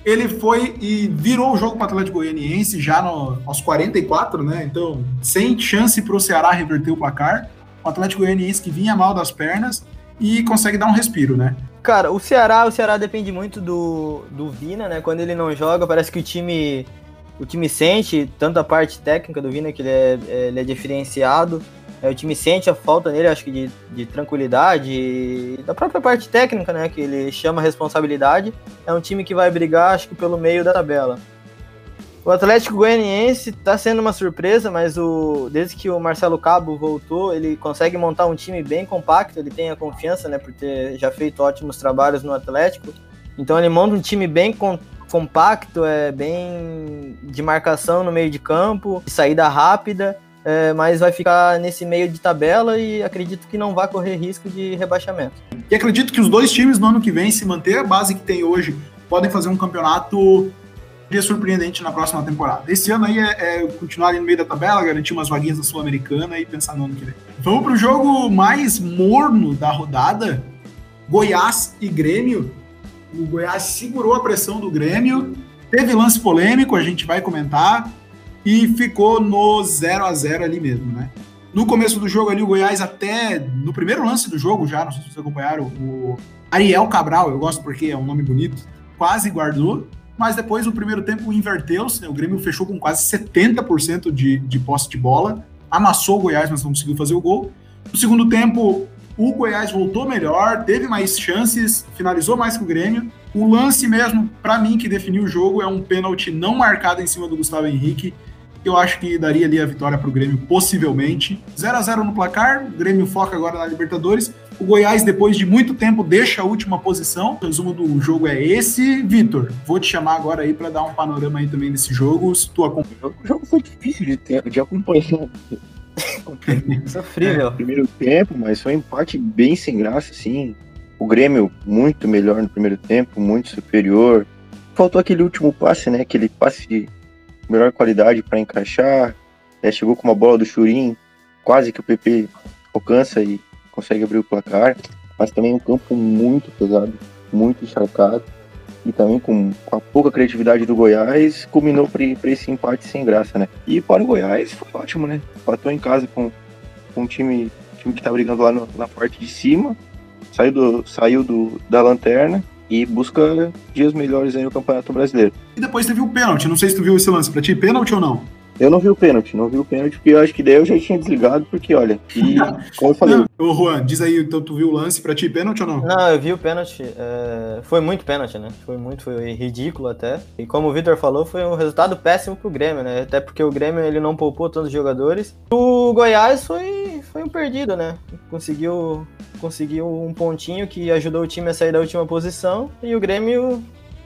Ele foi e virou o jogo para o Atlético Goianiense já no, aos 44, né? Então, sem chance para o Ceará reverter o placar. O Atlético Goianiense que vinha mal das pernas e consegue dar um respiro, né? Cara, o Ceará, o Ceará depende muito do, do Vina, né? Quando ele não joga, parece que o time o time sente, tanto a parte técnica do Vina, que ele é, ele é diferenciado, é, o time sente a falta nele, acho que de, de tranquilidade, e da própria parte técnica, né? Que ele chama responsabilidade. É um time que vai brigar, acho que pelo meio da tabela. O Atlético Goianiense está sendo uma surpresa, mas o, desde que o Marcelo Cabo voltou, ele consegue montar um time bem compacto, ele tem a confiança, né, por ter já feito ótimos trabalhos no Atlético. Então ele monta um time bem com, compacto, é bem de marcação no meio de campo, de saída rápida, é, mas vai ficar nesse meio de tabela e acredito que não vai correr risco de rebaixamento. E acredito que os dois times no ano que vem, se manter a base que tem hoje, podem fazer um campeonato seria surpreendente na próxima temporada. Esse ano aí é, é continuar ali no meio da tabela, garantir umas vaguinhas da Sul-Americana e pensar no ano que vem. Vamos para o jogo mais morno da rodada: Goiás e Grêmio. O Goiás segurou a pressão do Grêmio, teve lance polêmico, a gente vai comentar, e ficou no 0 a 0 ali mesmo, né? No começo do jogo ali, o Goiás até no primeiro lance do jogo já, não sei se vocês acompanharam, o Ariel Cabral, eu gosto porque é um nome bonito, quase guardou, mas depois o primeiro tempo inverteu-se, né? o Grêmio fechou com quase 70% de, de posse de bola, amassou o Goiás, mas não conseguiu fazer o gol. No segundo tempo, o Goiás voltou melhor, teve mais chances, finalizou mais que o Grêmio. O lance mesmo, para mim, que definiu o jogo é um pênalti não marcado em cima do Gustavo Henrique. Eu acho que daria ali a vitória para o Grêmio, possivelmente. 0 a 0 no placar, o Grêmio foca agora na Libertadores. O Goiás, depois de muito tempo, deixa a última posição. O resumo do jogo é esse. Vitor, vou te chamar agora aí para dar um panorama aí também desse jogo. Se tu acompanha. O jogo foi difícil de, ter, de acompanhar. Sofrível. É, primeiro tempo, mas foi um empate bem sem graça, assim. O Grêmio muito melhor no primeiro tempo, muito superior. Faltou aquele último passe, né? Aquele passe de melhor qualidade para encaixar. É, chegou com uma bola do Churim, quase que o PP alcança e consegue abrir o placar. Mas também um campo muito pesado, muito encharcado. E também com, a pouca criatividade do Goiás, culminou para esse empate sem graça, né? E para o Goiás foi ótimo, né? Empatou em casa com, com um time, time que tá brigando lá no, na parte de cima. Saiu, do, saiu do, da lanterna e busca dias melhores aí no Campeonato Brasileiro. E depois teve o pênalti. Não sei se tu viu esse lance pra ti, pênalti ou não? Eu não vi o pênalti, não vi o pênalti, porque eu acho que daí eu já tinha desligado, porque olha, e, como eu falei. Não. Ô, Juan, diz aí, então tu viu o lance pra ti, pênalti ou não? Não, eu vi o pênalti. é, Foi muito pênalti, né? Foi muito, foi ridículo até. E como o Vitor falou, foi um resultado péssimo pro Grêmio, né? Até porque o Grêmio ele não poupou todos os jogadores. O Goiás foi, foi um perdido, né? Conseguiu, conseguiu um pontinho que ajudou o time a sair da última posição. E o Grêmio,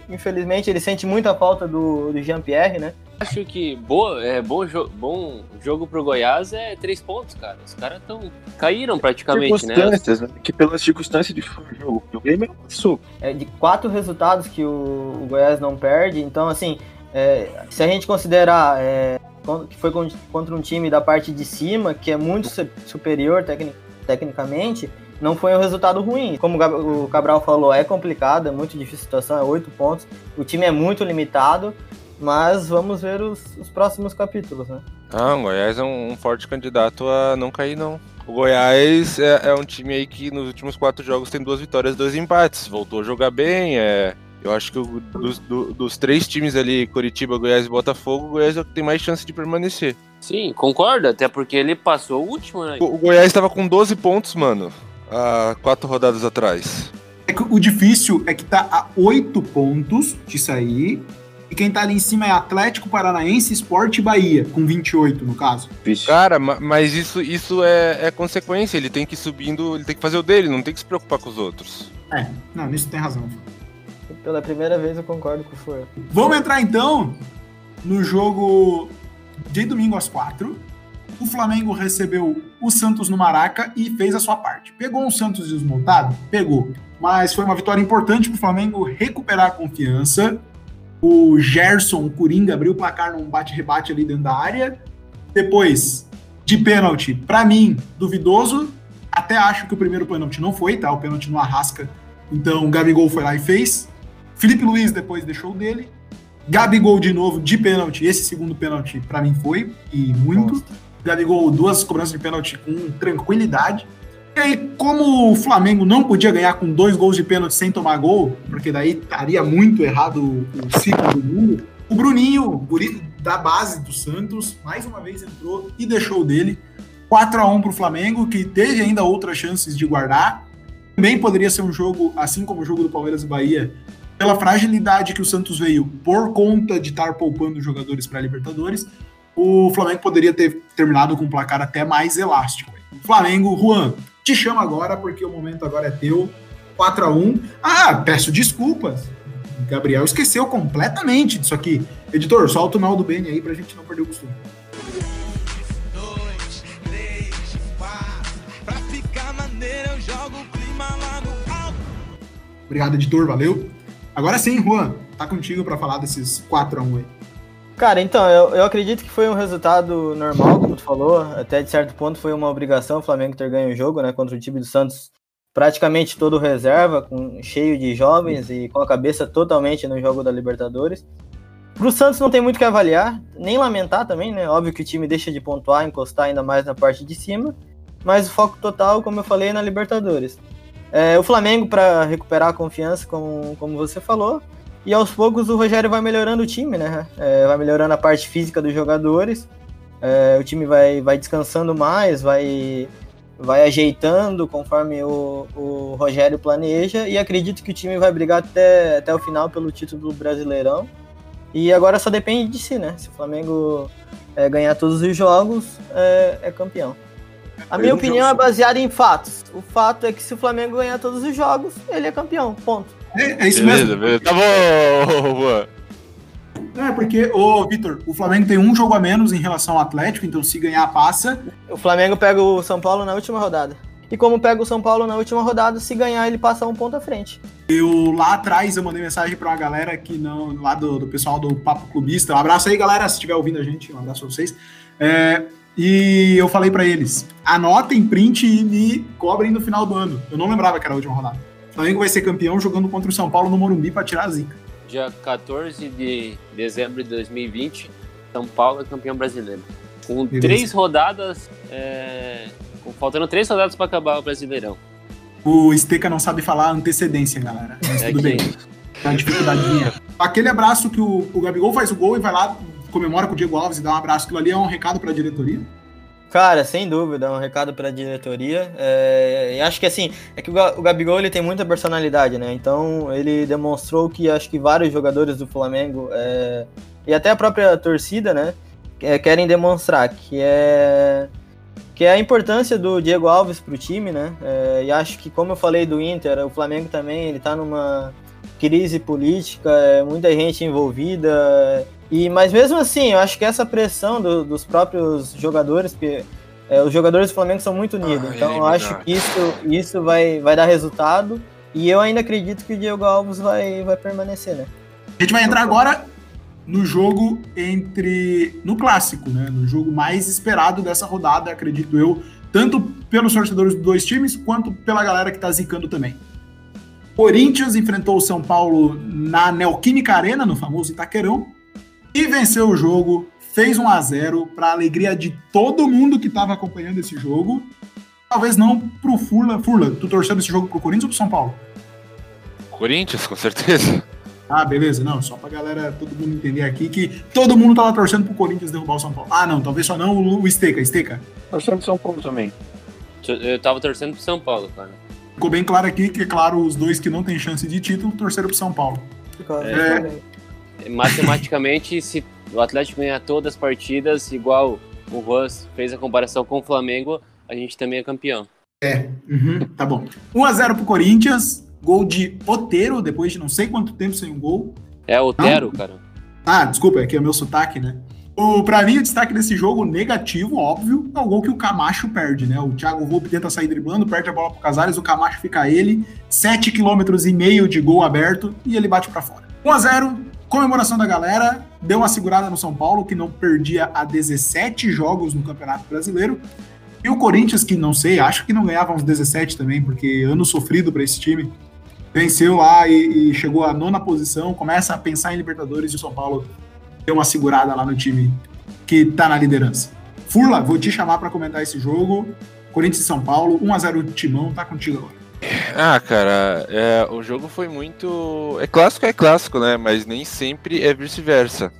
infelizmente, ele sente muita falta do, do Jean-Pierre, né? Acho que boa, é, bom, jo bom jogo pro Goiás é três pontos, cara. Os caras tão caíram praticamente, né? circunstâncias, né? Que pelas circunstâncias de jogo, o Grêmio passou. é, de quatro resultados que o, o Goiás não perde. Então, assim, é, se a gente considerar é, que foi con- contra um time da parte de cima, que é muito su- superior tecni- tecnicamente, não foi um resultado ruim. Como o Cabral falou, é complicado, é muito difícil a situação, é oito pontos. O time é muito limitado, mas vamos ver os, os próximos capítulos, né? Ah, o Goiás é um, um forte candidato a não cair, não. O Goiás é, é um time aí que nos últimos quatro jogos tem duas vitórias dois empates. Voltou a jogar bem. É, eu acho que o- dos, do- dos três times ali, Curitiba, Goiás e Botafogo, o Goiás é o que tem mais chance de permanecer. Sim, concordo, até porque ele passou o último, né? O, o Goiás estava com 12 pontos, mano, há quatro rodadas atrás. É que o difícil é que tá a oito pontos de sair. E quem tá ali em cima é Atlético Paranaense, Sport e Bahia, com 28 no caso. Cara, ma- mas isso, isso é, é consequência. Ele tem que ir subindo, ele tem que fazer o dele, não tem que se preocupar com os outros. É, não, nisso tem razão. Pela primeira vez eu concordo com o Fur. Vamos entrar então no jogo de domingo às quatro. O Flamengo recebeu o Santos no Maraca e fez a sua parte. Pegou um Santos desmontado? Pegou. Mas foi uma vitória importante para o Flamengo recuperar a confiança. O Gerson, o Coringa, abriu o placar num bate-rebate ali dentro da área. Depois, de pênalti, para mim, duvidoso. Até acho que o primeiro pênalti não foi, tá? O pênalti no Arrasca. Então o Gabigol foi lá e fez. Felipe Luiz depois deixou dele. Gabigol de novo de pênalti. Esse segundo pênalti para mim foi, e muito. Gabigol, duas cobranças de pênalti com tranquilidade. E aí, como o Flamengo não podia ganhar com dois gols de pênalti sem tomar gol, porque daí estaria muito errado o, o ciclo do mundo, o Bruninho, guri da base do Santos, mais uma vez entrou e deixou o dele. 4 a 1 para o Flamengo, que teve ainda outras chances de guardar. Também poderia ser um jogo, assim como o jogo do Palmeiras e Bahia, pela fragilidade que o Santos veio por conta de estar poupando jogadores para Libertadores, o Flamengo poderia ter terminado com um placar até mais elástico. Flamengo, Juan, te chamo agora porque o momento agora é teu. 4 a 1 Ah, peço desculpas. Gabriel esqueceu completamente disso aqui. Editor, solta o mal do Beni aí pra gente não perder o costume. Obrigado, editor, valeu. Agora sim, Juan, tá contigo pra falar desses 4 a 1 aí. Cara, então, eu, eu acredito que foi um resultado normal, como tu falou. Até de certo ponto foi uma obrigação o Flamengo ter ganho o jogo, né? Contra o time do Santos, praticamente todo reserva, com, cheio de jovens e com a cabeça totalmente no jogo da Libertadores. Pro Santos não tem muito o que avaliar, nem lamentar também, né? Óbvio que o time deixa de pontuar, encostar ainda mais na parte de cima, mas o foco total, como eu falei, é na Libertadores. É, o Flamengo, para recuperar a confiança, como, como você falou, e aos poucos o Rogério vai melhorando o time, né? É, vai melhorando a parte física dos jogadores. É, o time vai, vai descansando mais, vai, vai ajeitando conforme o, o Rogério planeja. E acredito que o time vai brigar até, até o final pelo título do Brasileirão. E agora só depende de si, né? Se o Flamengo é, ganhar todos os jogos, é, é campeão. A minha opinião é baseada em fatos. o fato é que se o Flamengo ganhar todos os jogos, ele é campeão. Ponto. É, é isso Beleza, mesmo. beleza. Tá bom, Juan. É, porque, ô, Vitor, o Flamengo tem um jogo a menos em relação ao Atlético, então se ganhar, passa. O Flamengo pega o São Paulo na última rodada. E como pega o São Paulo na última rodada, se ganhar, ele passa um ponto à frente. Eu lá atrás eu mandei mensagem pra uma galera que não, lá do, do pessoal do Papo Clubista. Um abraço aí, galera, se estiver ouvindo a gente, um abraço pra vocês. É, e eu falei pra eles: anotem print e me cobrem no final do ano. Eu não lembrava que era a última rodada. Flamengo vai ser campeão jogando contra o São Paulo no Morumbi pra tirar a zica. Dia 14 de dezembro de 2020, São Paulo é campeão brasileiro. Com Beleza. três rodadas, é, faltando três rodadas para acabar o Brasileirão. O Esteca não sabe falar antecedência, galera. Mas É tudo que- bem. Tá uma dificuldadezinha. Aquele abraço que o, o Gabigol faz o gol e vai lá, comemora com o Diego Alves e dá um abraço. Aquilo ali é um recado pra diretoria. Cara, sem dúvida, é um recado para a diretoria. É, e acho que assim, é que o Ga- o Gabigol ele tem muita personalidade, né? Então ele demonstrou que acho que vários jogadores do Flamengo é, e até a própria torcida, né, é, querem demonstrar que é que é a importância do Diego Alves para o time, né? É, e acho que como eu falei do Inter, o Flamengo também ele tá numa crise política, é, muita gente envolvida. E, mas mesmo assim, eu acho que essa pressão do- dos próprios jogadores, porque é, os jogadores do Flamengo são muito unidos, Ah, então eu é acho verdade. que isso, isso vai, vai dar resultado. E eu ainda acredito que o Diego Alves vai, vai permanecer, né? A gente vai entrar agora no jogo entre. no clássico, né? No jogo mais esperado dessa rodada, acredito eu, tanto pelos torcedores dos dois times, quanto pela galera que tá zicando também. Corinthians enfrentou o São Paulo na Neoquímica Arena, no famoso Itaquerão, e venceu o jogo, fez 1 a 0 para alegria de todo mundo que estava acompanhando esse jogo. Talvez não pro Furla. Furla, tu torcendo esse jogo pro Corinthians ou pro São Paulo? Corinthians, com certeza. Ah, beleza. Não, só pra galera, todo mundo entender aqui que todo mundo tava torcendo pro Corinthians derrubar o São Paulo. Ah, não, talvez só não o, o Esteca. Esteca. Somos de São Paulo também. Eu tava torcendo pro São Paulo, cara. Ficou bem claro aqui que, é claro, os dois que não têm chance de título torceram pro São Paulo. É. Matematicamente, se o Atlético ganhar todas as partidas, igual o Russ fez a comparação com o Flamengo, a gente também é campeão. Uhum, tá bom. 1x0 pro Corinthians. Gol de Otero, depois de não sei quanto tempo sem um gol. É Otero, cara. Ah, desculpa, é que é o meu sotaque, né? O, pra mim, o destaque desse jogo negativo, óbvio, é o gol que o Camacho perde, né? O Thiago Volpe tenta sair driblando, perde a bola pro Casares, o Camacho fica ele, 7 km e meio de gol aberto e ele bate pra fora. 1 a 0 comemoração da galera, deu uma segurada no São Paulo, que não perdia há 17 jogos no Campeonato Brasileiro. E o Corinthians, que não sei, acho que não ganhava uns 17 também, porque ano sofrido pra esse time. Venceu lá e, e chegou à nona posição, começa a pensar em Libertadores e o São Paulo deu uma segurada lá no time que tá na liderança. Furla, vou te chamar pra comentar esse jogo. Corinthians e São Paulo, 1x0 Timão, tá contigo agora. Ah, cara, é, o jogo foi muito. É clássico, é clássico, né? Mas nem sempre é vice-versa.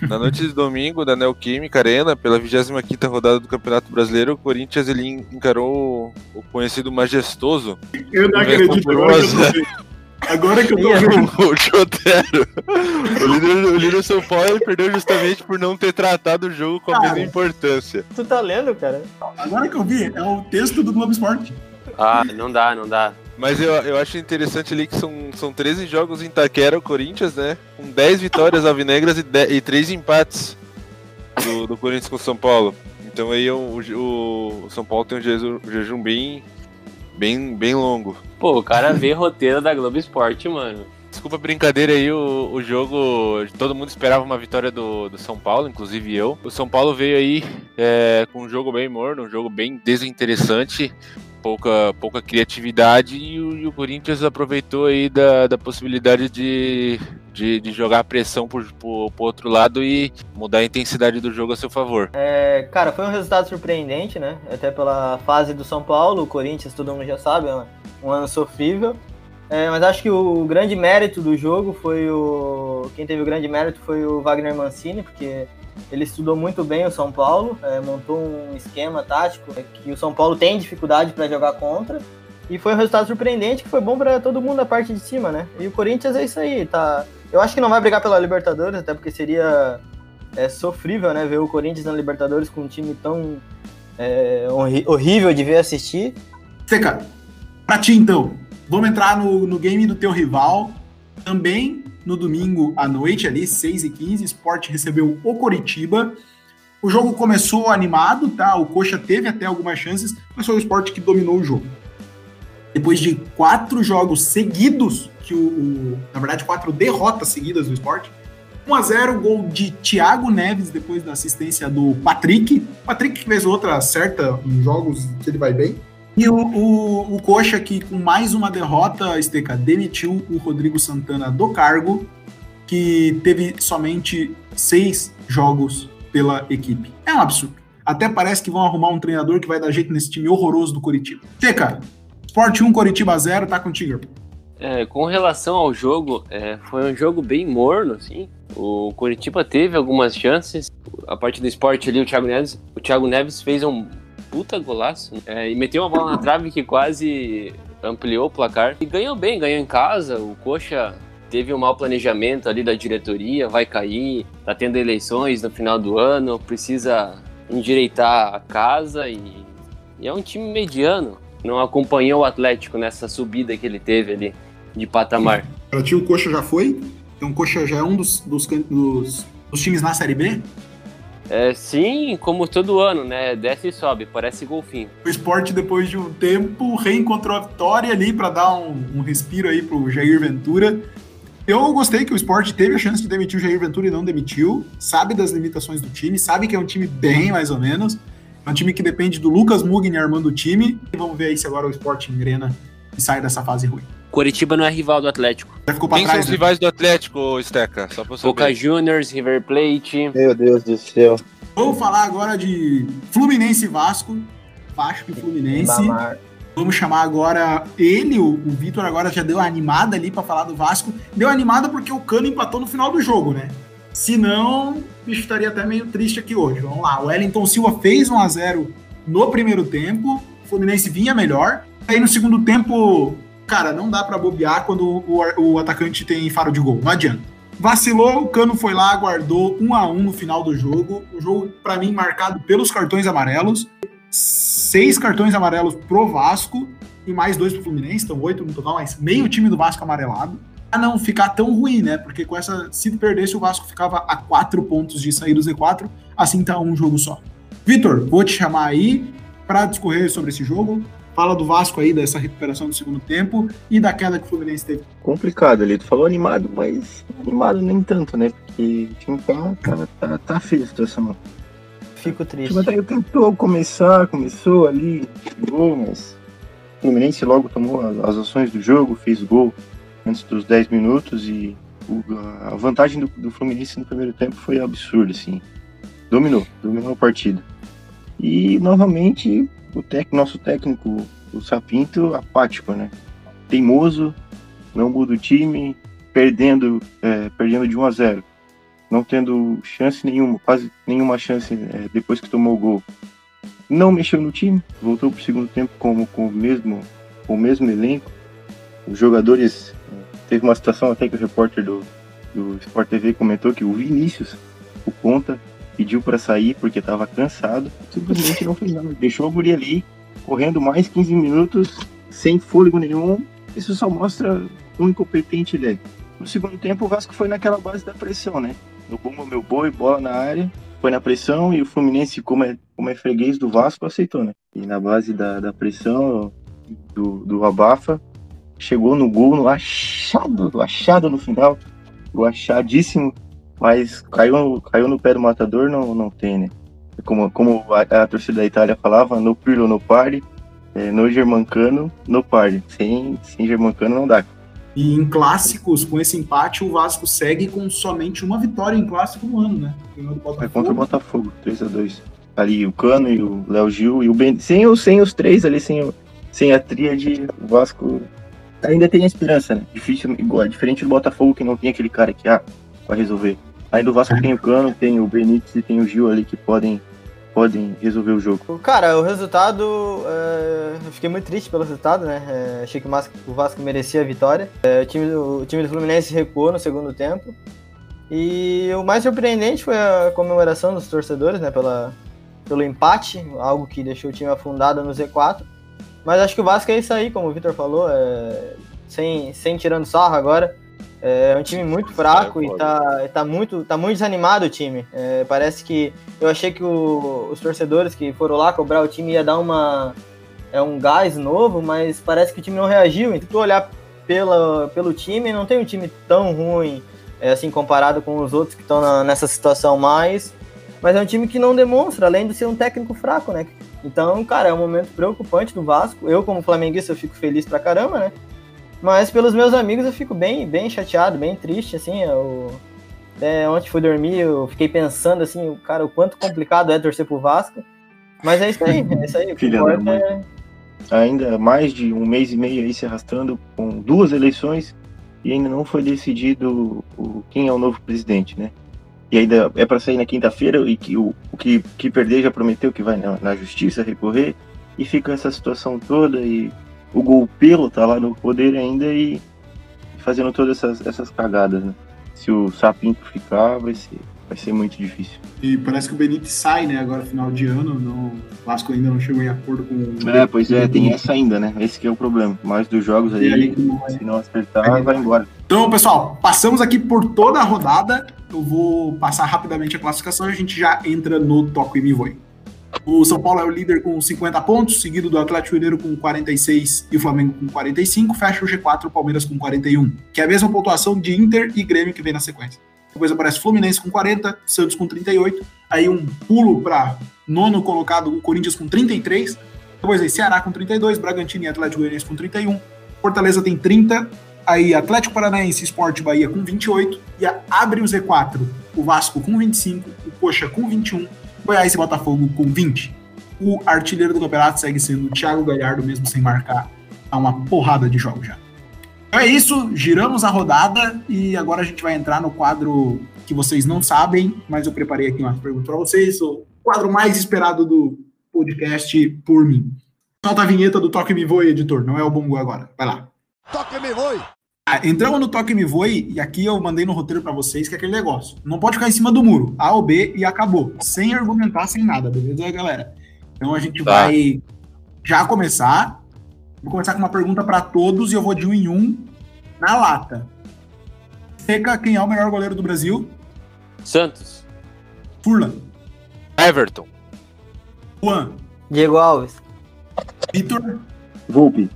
Na noite de domingo, da Neoquímica Arena, pela 25 rodada do Campeonato Brasileiro, o Corinthians ele encarou o conhecido majestoso, Eu não acredito, agora que eu. Agora que eu tô vendo. o Chotero. O líder, o líder São Paulo ele perdeu justamente por não ter tratado o jogo com a Cara. mesma importância. Tu tá lendo, cara? Agora que eu vi, é o texto do Globo Esporte. Ah, não dá, não dá. Mas eu, eu acho interessante ali que são, são 13 jogos em Taquera, o Corinthians, né? Com 10 vitórias alvinegras e, 10 e 3 empates do, do Corinthians com o São Paulo. Então aí o, o, o São Paulo tem um jejum, um jejum bem, bem, bem longo. Pô, o cara vê roteiro da Globo Esporte, mano. Desculpa a brincadeira aí, o, o jogo. Todo mundo esperava uma vitória do, do São Paulo, inclusive eu. O São Paulo veio aí é, com um jogo bem morno, um jogo bem desinteressante, pouca, pouca criatividade, e o, e o Corinthians aproveitou aí da, da possibilidade de, de, de jogar a pressão pro, pro, pro outro lado e mudar a intensidade do jogo a seu favor. É, cara, foi um resultado surpreendente, né? Até pela fase do São Paulo, o Corinthians, todo mundo já sabe, é um ano sofrível. É, mas acho que o grande mérito do jogo foi o. Quem teve o grande mérito foi o Wagner Mancini, porque ele estudou muito bem o São Paulo, é, montou um esquema tático é, que o São Paulo tem dificuldade para jogar contra. E foi um resultado surpreendente que foi bom para todo mundo da parte de cima, né? E o Corinthians é isso aí, tá? Eu acho que não vai brigar pela Libertadores, até porque seria é sofrível, né? Ver o Corinthians na Libertadores com um time tão é, horrível de ver assistir. Seca, pra ti então, vamos entrar no, no game do teu rival. Também no domingo à noite, ali, 6h15, Sport recebeu o Coritiba. O jogo começou animado, tá? O Coxa teve até algumas chances, mas foi o Sport que dominou o jogo. Depois de quatro jogos seguidos, que o, o na verdade, quatro derrotas seguidas do Sport, 1x0, gol de Thiago Neves depois da assistência do Patrick. Patrick fez outra certa em jogos que ele vai bem. E o, o, o Coxa, que com mais uma derrota, Esteca, demitiu o Rodrigo Santana do cargo, que teve somente seis jogos pela equipe. É um absurdo. Até parece que vão arrumar um treinador que vai dar jeito nesse time horroroso do Curitiba. Esteca, Sport 1, Curitiba 0, tá contigo. É, com relação ao jogo, é, foi um jogo bem morno, assim. O Curitiba teve algumas chances. A parte do esporte ali, o Thiago Neves, o Thiago Neves fez um puta golaço é, e meteu uma bola na trave que quase ampliou o placar. E ganhou bem, ganhou em casa. O Coxa teve um mau planejamento ali da diretoria, vai cair, tá tendo eleições no final do ano, precisa endireitar a casa e, e é um time mediano. Não acompanhou o Atlético nessa subida que ele teve ali de patamar. Pra ti, o Coxa já foi? Então, o Coxa já é um dos, dos, dos, dos times na Série B? É, sim, como todo ano, né? Desce e sobe, parece golfinho. O esporte, depois de um tempo, reencontrou a vitória ali para dar um, um, respiro aí pro Jair Ventura. Eu gostei que o esporte teve a chance de demitir o Jair Ventura e não demitiu. Sabe das limitações do time, sabe que é um time bem mais ou menos. É um time que depende do Lucas Mugni armando o time. E vamos ver aí se agora o esporte engrena e sai dessa fase ruim. Coritiba não é rival do Atlético. Já ficou pra Quem trás, são os né? rivais do Atlético, Steca? Só pra eu saber. Boca Juniors, River Plate. Meu Deus do céu. Vamos falar agora de Fluminense e Vasco. Vasco e Fluminense. Bamar. Vamos chamar agora ele, o, o Vitor agora já deu uma animada ali pra falar do Vasco. Deu animada porque o Cano empatou no final do jogo, né? Se não, o bicho estaria até meio triste aqui hoje. Vamos lá. O Wellington Silva fez 1 a 0 no primeiro tempo. O Fluminense vinha melhor. Aí no segundo tempo, cara, não dá pra bobear quando o, o atacante tem faro de gol. Não adianta. Vacilou, o Cano foi lá, guardou 1 a 1 no final do jogo. O jogo, pra mim, marcado pelos cartões amarelos. Seis cartões amarelos pro Vasco e mais dois pro Fluminense, então oito no total, mas meio time do Vasco amarelado. Pra não ficar tão ruim, né? Porque com essa, se perdesse, o Vasco ficava a quatro pontos de sair do Z4, assim tá um jogo só. Vitor, vou te chamar aí para discorrer sobre esse jogo. Fala do Vasco aí, dessa recuperação do segundo tempo e da queda que o Fluminense teve. Complicado ali. Tu falou animado, mas animado nem tanto, né? Porque o time tá, tá, tá, tá feio a situação. Fico O triste. time até tentou começar, começou ali, gol, mas o Fluminense logo tomou as, as ações do jogo, fez gol antes dos 10 minutos e o- a vantagem do, do Fluminense no primeiro tempo foi absurda, assim. Dominou, dominou a partida. E novamente o tec, nosso técnico, o Sapinto, apático, né? Teimoso, não muda o time, perdendo, é, perdendo de 1 a 0 não tendo chance nenhuma, quase nenhuma chance é, depois que tomou o gol. Não mexeu no time, voltou para o segundo tempo como com o mesmo, com o mesmo elenco. Os jogadores teve uma situação até que o repórter do, do Sport TV comentou que o Vinícius, o ponta, pediu para sair porque estava cansado, simplesmente não fez nada, deixou o guri ali correndo mais 15 minutos sem fôlego nenhum. Isso só mostra o incompetente ele é. No segundo tempo, o Vasco foi naquela base da pressão, né? No bumba meu boi, bola na área, foi na pressão e o Fluminense, como é, como é freguês do Vasco, aceitou, né? E na base da, da pressão, do, do abafa, chegou no gol, no achado, achado no final, o achadíssimo, mas caiu, caiu no pé do matador, não, não tem, né? Como, como a, a torcida da Itália falava, no Pirlo, no pare, é, no Germancano, no pare. Sem, sem Germancano não dá. E em clássicos, com esse empate, o Vasco segue com somente uma vitória em clássico no ano, né? É contra o Botafogo. Botafogo, 3x2. Ali o Cano e o Léo Gil e o Ben. Sem, os- sem os três ali, sem, o- sem a tríade, o Vasco ainda tem a esperança, né? Difícil, igual, é diferente do Botafogo que não tem aquele cara que ah, vai resolver. Ainda o Vasco tem o Cano, tem o Benítez e tem o Gil ali que podem, podem resolver o jogo. Cara, o resultado. é, eu fiquei muito triste pelo resultado, né? É, achei que o Vasco, o Vasco merecia a vitória. É, o, time do, o time do Fluminense recuou no segundo tempo. E o mais surpreendente foi a comemoração dos torcedores, né? Pela, pelo empate, algo que deixou o time afundado no Z4. Mas acho que o Vasco é isso aí, como o Vitor falou, é, sem, sem tirando sarro agora. É um time muito fraco e tá, tá, muito, tá muito desanimado o time. É, parece que eu achei que o- os torcedores que foram lá cobrar o time ia dar uma, é, um gás novo, mas parece que o time não reagiu. Então, tu olhar pela, pelo time, não tem um time tão ruim, é, assim, comparado com os outros que estão nessa situação mais. Mas é um time que não demonstra, além de ser um técnico fraco, né? Então, cara, é um momento preocupante do Vasco. Eu, como flamenguista, eu fico feliz pra caramba, né? Mas pelos meus amigos eu fico bem, bem chateado, bem triste, assim. Eu, é, ontem fui dormir, eu fiquei pensando, assim, cara, o quanto complicado é torcer pro Vasco. Mas é isso aí, é isso aí. O Filha da mãe. é Ainda mais de um mês e meio aí se arrastando com duas eleições e ainda não foi decidido o, quem é o novo presidente, né? E ainda é para sair na quinta-feira e que o, o que, que perder já prometeu que vai na, na justiça recorrer e fica essa situação toda e o golpelo tá lá no poder ainda e fazendo todas essas, essas cagadas, né? Se o Sapinto ficar, vai ser, vai ser muito difícil. E parece que o Benítez sai, né? Agora, final de ano. Não, o Vasco ainda não chegou em acordo com. É, pois é, tem essa ainda, né? Esse que é o problema. Mais dos jogos aí, aí, não vai- se não acertar, vai embora. Então, pessoal, passamos aqui por toda a rodada. Eu vou passar rapidamente a classificação e a gente já entra no Toco e Me Voe. O São Paulo é o líder com 50 pontos, seguido do Atlético Mineiro com 46 e o Flamengo com 45. Fecha o G4, o Palmeiras com 41, que é a mesma pontuação de Inter e Grêmio que vem na sequência. Depois aparece Fluminense com 40, Santos com 38. Aí um pulo para nono colocado, o Corinthians com 33. Depois aí Ceará com 32, Bragantino e Atlético Goianiense com 31. Fortaleza tem 30, aí Atlético Paranaense Sport Bahia com 28, e abre o Z4, o Vasco com 25, o Coxa com 21, Goiás e Botafogo com 20. O artilheiro do campeonato segue sendo o Thiago Galhardo, mesmo sem marcar há uma porrada de jogos já. Então é isso, giramos a rodada e agora a gente vai entrar no quadro que vocês não sabem, mas eu preparei aqui uma pergunta para vocês, o quadro mais esperado do podcast por mim. Solta a vinheta do Toque Me Voe, editor, não é o bongo agora. Vai lá. Toque me voe. Ah, entramos no Toque Me Voe e aqui eu mandei no roteiro pra vocês que é aquele negócio. Não pode ficar em cima do muro. A ou B e acabou. Sem argumentar, sem nada, beleza, galera? Então a gente Tá. vai já começar. Vou começar com uma pergunta pra todos e eu vou de um em um na lata. Seca, quem é o melhor goleiro do Brasil? Santos. Furlan. Everton. Juan. Diego Alves. Vitor. Volpe.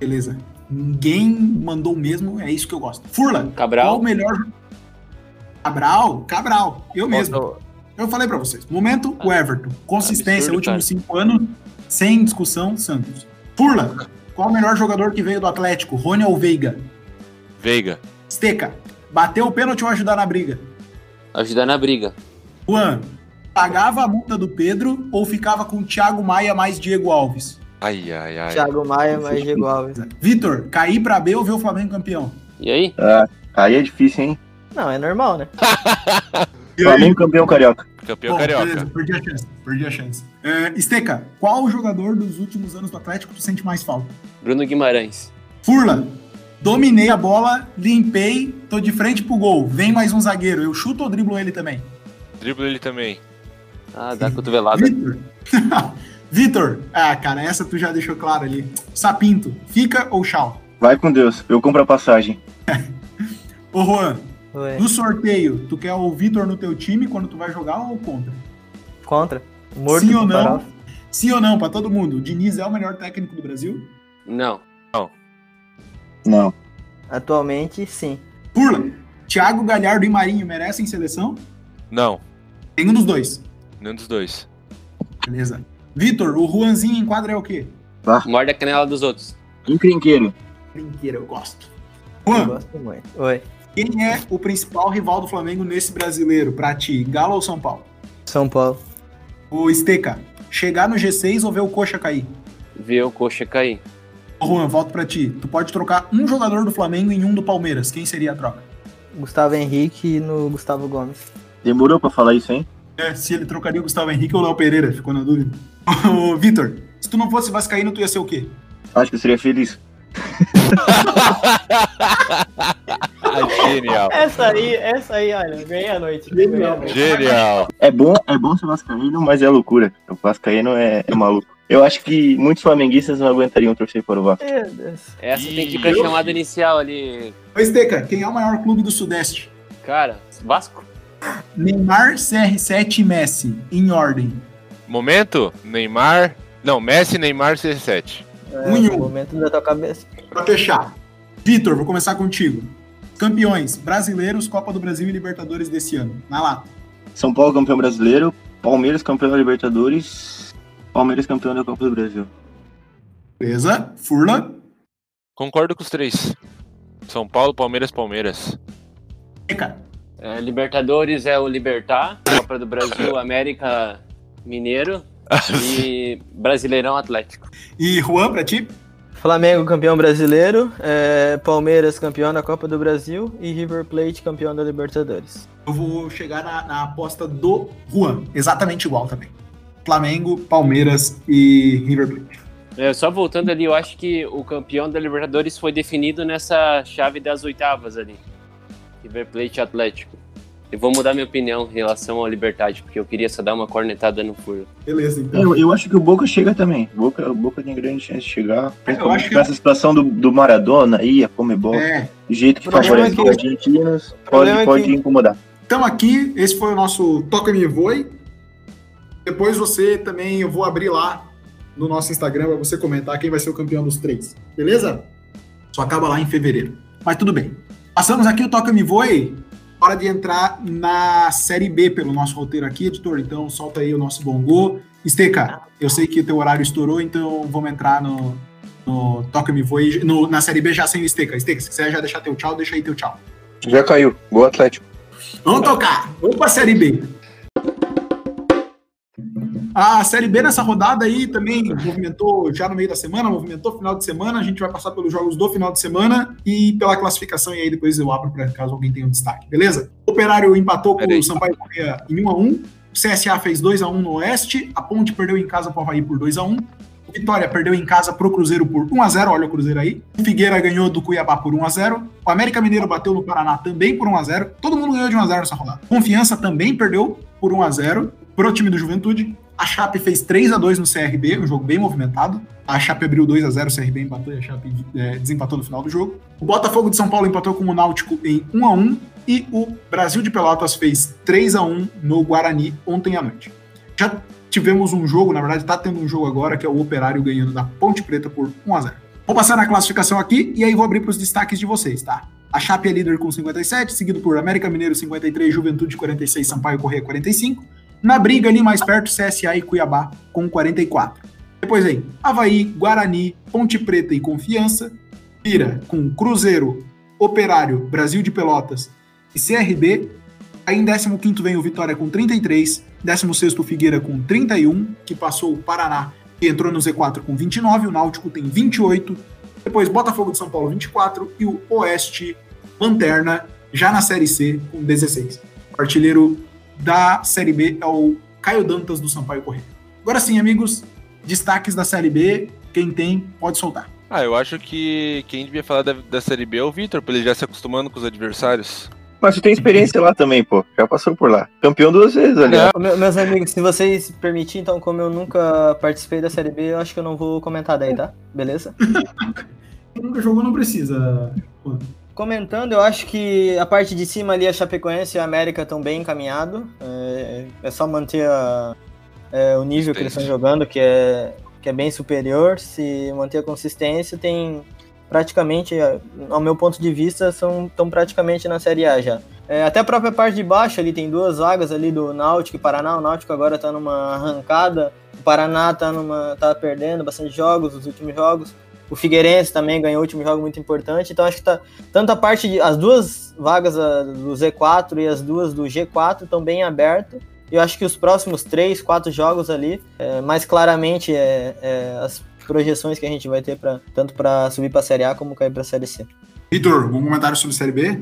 Beleza. Ninguém mandou mesmo, é isso que eu gosto. Furlan. Cabral. Qual o melhor. Cabral? Cabral. Eu mesmo. Eu falei pra vocês. Momento, o Everton. Consistência, Absurdo, últimos cinco anos, sem discussão, Santos. Furla, qual o melhor jogador que veio do Atlético? Rony ou Veiga? Veiga. Esteca, bateu o pênalti ou ajudar na briga? Ajudar na briga. Juan, pagava a multa do Pedro ou ficava com Thiago Maia mais Diego Alves? Ai, ai, ai. Thiago Maia mais Diego Alves. Vitor, cair pra B ou ver o Flamengo campeão? E aí? Aí é difícil, hein? Não, é normal, né? Flamengo campeão carioca. Campeão Bom, carioca. beleza, perdi a chance. Perdi a chance. É, Esteca, qual o jogador dos últimos anos do Atlético tu sente mais falta? Bruno Guimarães. Furla, dominei a bola, limpei, tô de frente pro gol. Vem mais um zagueiro. Eu chuto ou driblo ele também? Dribla ele também. Ah, dá cotovelada. Vitor. Vitor. Ah, cara, essa tu já deixou claro ali. Sapinto, fica ou tchau? Vai com Deus. Eu compro a passagem. Ô, Juan, Oi. no sorteio, tu quer o Vitor no teu time quando tu vai jogar ou contra? Contra. Morto Sim ou não? Sim ou não, pra todo mundo? O Diniz é o melhor técnico do Brasil? Não. Não. Atualmente, sim. Furla, Thiago Galhardo e Marinho merecem seleção? Não. Nenhum dos dois. Nenhum dos dois. Beleza. Vitor, o Juanzinho em quadra é o quê? Morde a canela dos outros. Encrenqueiro. Brinqueira, eu gosto. Eu Juan, gosto muito. Oi. quem é o principal rival do Flamengo nesse brasileiro? Pra ti, Galo ou São Paulo? São Paulo. O Esteca, chegar no G6 ou ver o Coxa cair? Vê o coxa cair. Ô Juan, volto pra ti. Tu pode trocar um jogador do Flamengo em um do Palmeiras. Quem seria a troca? Gustavo Henrique no Gustavo Gomes. Demorou pra falar isso, hein? É, se ele trocaria o Gustavo Henrique ou o Léo Pereira, ficou na dúvida. Ô, Vitor, se tu não fosse vascaíno, tu ia ser o quê? Acho que eu seria feliz. Ah, genial. Essa aí, essa aí, olha, ganhei a noite. Noite. Genial. É bom, é bom ser vascaíno, mas é loucura. O vascaíno é, é maluco. Eu acho que muitos flamenguistas não aguentariam torcer para o Vasco. Essa tem que ir pra chamada inicial ali. Ô, Esteca, quem é o maior clube do Sudeste? Cara, Vasco? Neymar, CR7 e Messi, em ordem. Momento, Neymar. Não, Messi, Neymar, C7. É, Um em um. momento da tua cabeça. Pra fechar. Vitor, vou começar contigo. Campeões brasileiros, Copa do Brasil e Libertadores desse ano. Vai lá. São Paulo campeão brasileiro, Palmeiras campeão da Libertadores, Palmeiras campeão da Copa do Brasil. Beleza? Furla. Concordo com os três. São Paulo, Palmeiras, Palmeiras. Esteca. É, Libertadores é o Libertar, Copa do Brasil, América Mineiro e Brasileirão Atlético. E Juan, pra ti? Flamengo campeão brasileiro, é, Palmeiras campeão da Copa do Brasil e River Plate campeão da Libertadores. Eu vou chegar na, na aposta do Juan. Exatamente igual também. Flamengo, Palmeiras e River Plate. É, só voltando ali, eu acho que o campeão da Libertadores foi definido nessa chave das oitavas ali. River Plate Atlético. Eu vou mudar minha opinião em relação ao Libertad, porque eu queria só dar uma cornetada no furo. Beleza, então. Eu, eu acho que o Boca chega também. O Boca, o Boca tem grande chance de chegar. Principalmente acho que- essa situação do, do Maradona aí, a Comebol, É, do jeito que O favorece é os argentinos, pode, é pode que- incomodar. Então aqui, esse foi o nosso Toca Me Voe. Depois você também, eu vou abrir lá no nosso Instagram para você comentar quem vai ser o campeão dos três. Beleza? Só acaba lá em fevereiro. Mas tudo bem. Passamos aqui o Toca Me Voe. Hora de entrar na Série B pelo nosso roteiro aqui, editor. Então solta aí o nosso bongô. Esteca, eu sei que o teu horário estourou, então vamos entrar no, no Toca Me Voe. No, na Série B já sem o Esteca. Esteca, se quiser já deixar teu tchau, deixa aí teu tchau. Já caiu. Gol Atlético. Vamos tocar! Vamos pra Série B. A Série B nessa rodada aí também movimentou já no meio da semana, movimentou final de semana. A gente vai passar pelos jogos do final de semana e pela classificação, e aí depois eu abro para caso alguém tenha um destaque, beleza? O Operário empatou com o Sampaio Correia em 1x1. O CSA fez 2x1 no Oeste. A Ponte perdeu em casa para o Havaí por 2x1. O Vitória perdeu em casa pro Cruzeiro por 1x0, olha o Cruzeiro aí. O Figueira ganhou do Cuiabá por 1x0. O América Mineiro bateu no Paraná também por 1x0. Todo mundo ganhou de 1x0 nessa rodada. Confiança também perdeu por 1x0 pro time do Juventude. A Chape fez 3x2 no CRB, um jogo bem movimentado. A Chape abriu 2x0, o CRB empatou e a Chape é, desempatou no final do jogo. O Botafogo de São Paulo empatou com o Náutico em 1x1. E o Brasil de Pelotas fez 3x1 no Guarani ontem à noite. Já tivemos um jogo, na verdade tá tendo um jogo agora, que é o Operário ganhando da Ponte Preta por 1x0. Vou passar na classificação aqui e aí vou abrir para os destaques de vocês, tá? A Chape é líder com 57, seguido por América Mineiro 53, Juventude 46, Sampaio Corrêa 45. Na briga ali mais perto, CSA e Cuiabá com 44. Depois aí, Havaí, Guarani, Ponte Preta e Confiança. Pira com Cruzeiro, Operário, Brasil de Pelotas e CRB. Aí em 15 vem o Vitória com 33, 16 o Figueira com 31, que passou o Paraná e entrou no Z4 com 29, o Náutico tem 28, depois Botafogo de São Paulo 24 e o Oeste Lanterna já na Série C com 16. O artilheiro da Série B é o Caio Dantas do Sampaio Correia. Agora sim, amigos, destaques da Série B, quem tem pode soltar. Ah, eu acho que quem devia falar da, da Série B é o Vitor, pra ele já se acostumando com os adversários. Mas tu tem experiência lá também, pô. Já passou por lá. Campeão duas vezes, aliás. Meus amigos, se vocês permitirem, então, como eu nunca participei da Série B, eu acho que eu não vou comentar daí, tá? Beleza? Quem nunca jogou não precisa. Comentando, eu acho que a parte de cima ali, a Chapecoense e a América estão bem encaminhados. É, é só manter a- é, o nível que eles estão jogando, que é, que é bem superior. Se manter a consistência, tem praticamente, ao meu ponto de vista, são estão praticamente na Série A já. É, até a própria parte de baixo ali tem duas vagas ali do Náutico e Paraná. O Náutico agora tá numa arrancada. O Paraná tá numa tá perdendo bastante jogos, os últimos jogos. O Figueirense também ganhou o último jogo muito importante. Então acho que tá tanto a parte de as duas vagas a, do Z4 e as duas do G4 estão bem abertas. Eu acho que os próximos três, quatro jogos ali, é, mais claramente é, é, as projeções que a gente vai ter para tanto para subir para a Série A como cair para a Série C. Vitor, algum comentário sobre Série B?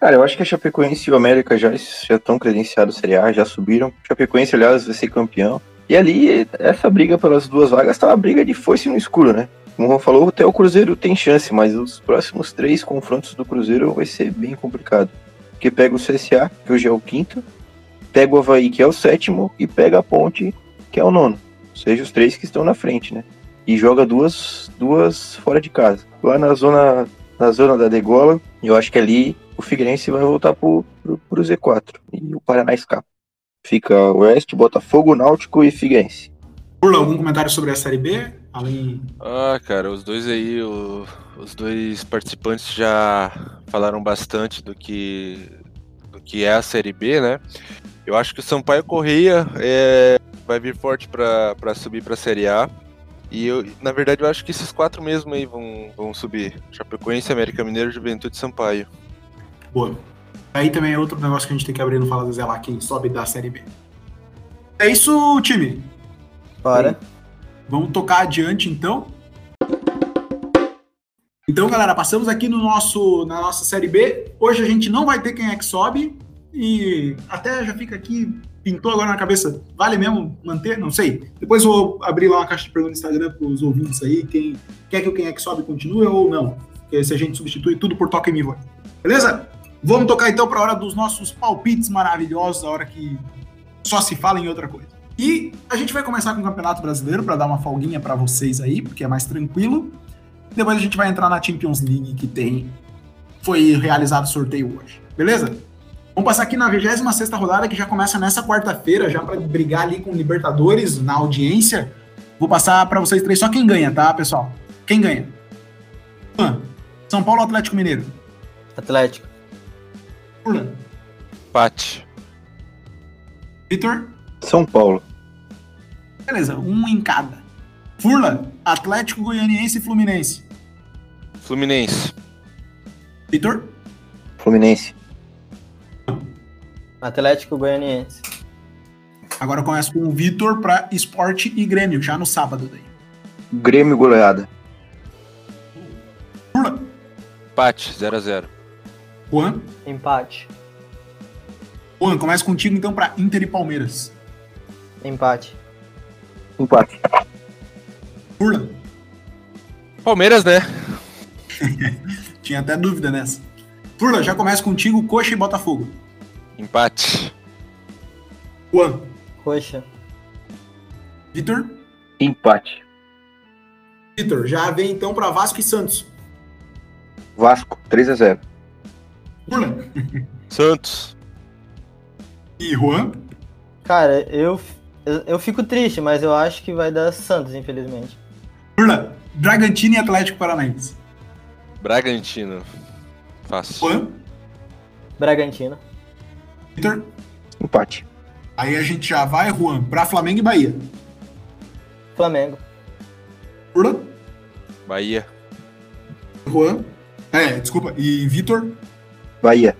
Cara, eu acho que a Chapecoense e o América já já estão credenciados Série A, já subiram. Chapecoense, aliás, vai ser campeão. E ali, essa briga pelas duas vagas tá uma briga de foice no escuro, né? Como o falou, até o Cruzeiro tem chance, mas os próximos três confrontos do Cruzeiro vai ser bem complicado. Porque pega o CSA, que hoje é o quinto, pega o Havaí, que é o sétimo, e pega a Ponte, que é o nono. seja os três que estão na frente, né? E joga duas, duas fora de casa. Lá na zona, na zona da degola, eu acho que ali o Figueirense vai voltar pro, pro, pro Z4 e o Paraná escapa. Fica Oeste, Botafogo, Náutico e Figueirense. Burla, algum comentário sobre a Série B? Além... Ah, cara, os dois aí, o- os dois participantes já falaram bastante do que, do que é a Série B, né? Eu acho que o Sampaio Correia é, vai vir forte para subir para a Série A. E eu, na verdade, eu acho que esses quatro mesmo aí vão, vão subir. Chapecoense, América Mineiro, Juventude e Sampaio. Boa. Aí também é outro negócio que a gente tem que abrir no Fala do Zé lá, quem sobe da Série B. É isso, time. Bora. Vamos tocar adiante, então. Então, galera, passamos aqui no nosso, na nossa Série B. Hoje a gente não vai ter quem é que sobe. E até já fica aqui, pintou agora na cabeça. Vale mesmo manter? Não sei. Depois vou abrir lá uma caixa de perguntas no Instagram para os ouvintes aí. Quem quer que o quem é que sobe continue ou não. Porque se a gente substitui tudo por Toca em Vivo. Beleza? Vamos tocar então para a hora dos nossos palpites maravilhosos, a hora que só se fala em outra coisa. E a gente vai começar com o Campeonato Brasileiro para dar uma folguinha para vocês aí, porque é mais tranquilo. Depois a gente vai entrar na Champions League que tem foi realizado o sorteio hoje. Beleza? Vamos passar aqui na 26 rodada que já começa nessa quarta-feira, já para brigar ali com o Libertadores na audiência. Vou passar para vocês três só quem ganha, tá, pessoal? Quem ganha? Juan, São Paulo ou Atlético Mineiro? Atlético. Furlan, Empate. Vitor? São Paulo. Beleza, um em cada. Furla, Atlético Goianiense e Fluminense. Fluminense. Vitor? Fluminense. Atlético Goianiense. Agora eu começo com o Vitor para Esporte e Grêmio, já no sábado daí. Grêmio goleada. Furla, Empate. 0x0. Juan? Empate. Juan, começa contigo então para Inter e Palmeiras. Empate. Empate. Furla, Palmeiras, né? tinha até dúvida nessa. Furla, já começa contigo, Coxa e Botafogo. Empate. Juan, Coxa. Vitor? Empate. Vitor, já vem então para Vasco e Santos. Vasco. 3 a 0 Furla Santos. e Juan? Cara, eu, eu, eu fico triste, mas eu acho que vai dar Santos, infelizmente. Furla, Bragantino e Atlético Paranaense. Bragantino. Fácil. Juan? Bragantino. Vitor? Empate. Aí a gente já vai, Juan, para Flamengo e Bahia. Flamengo. Furla? Bahia. Juan? É, desculpa. E Vitor? Bahia.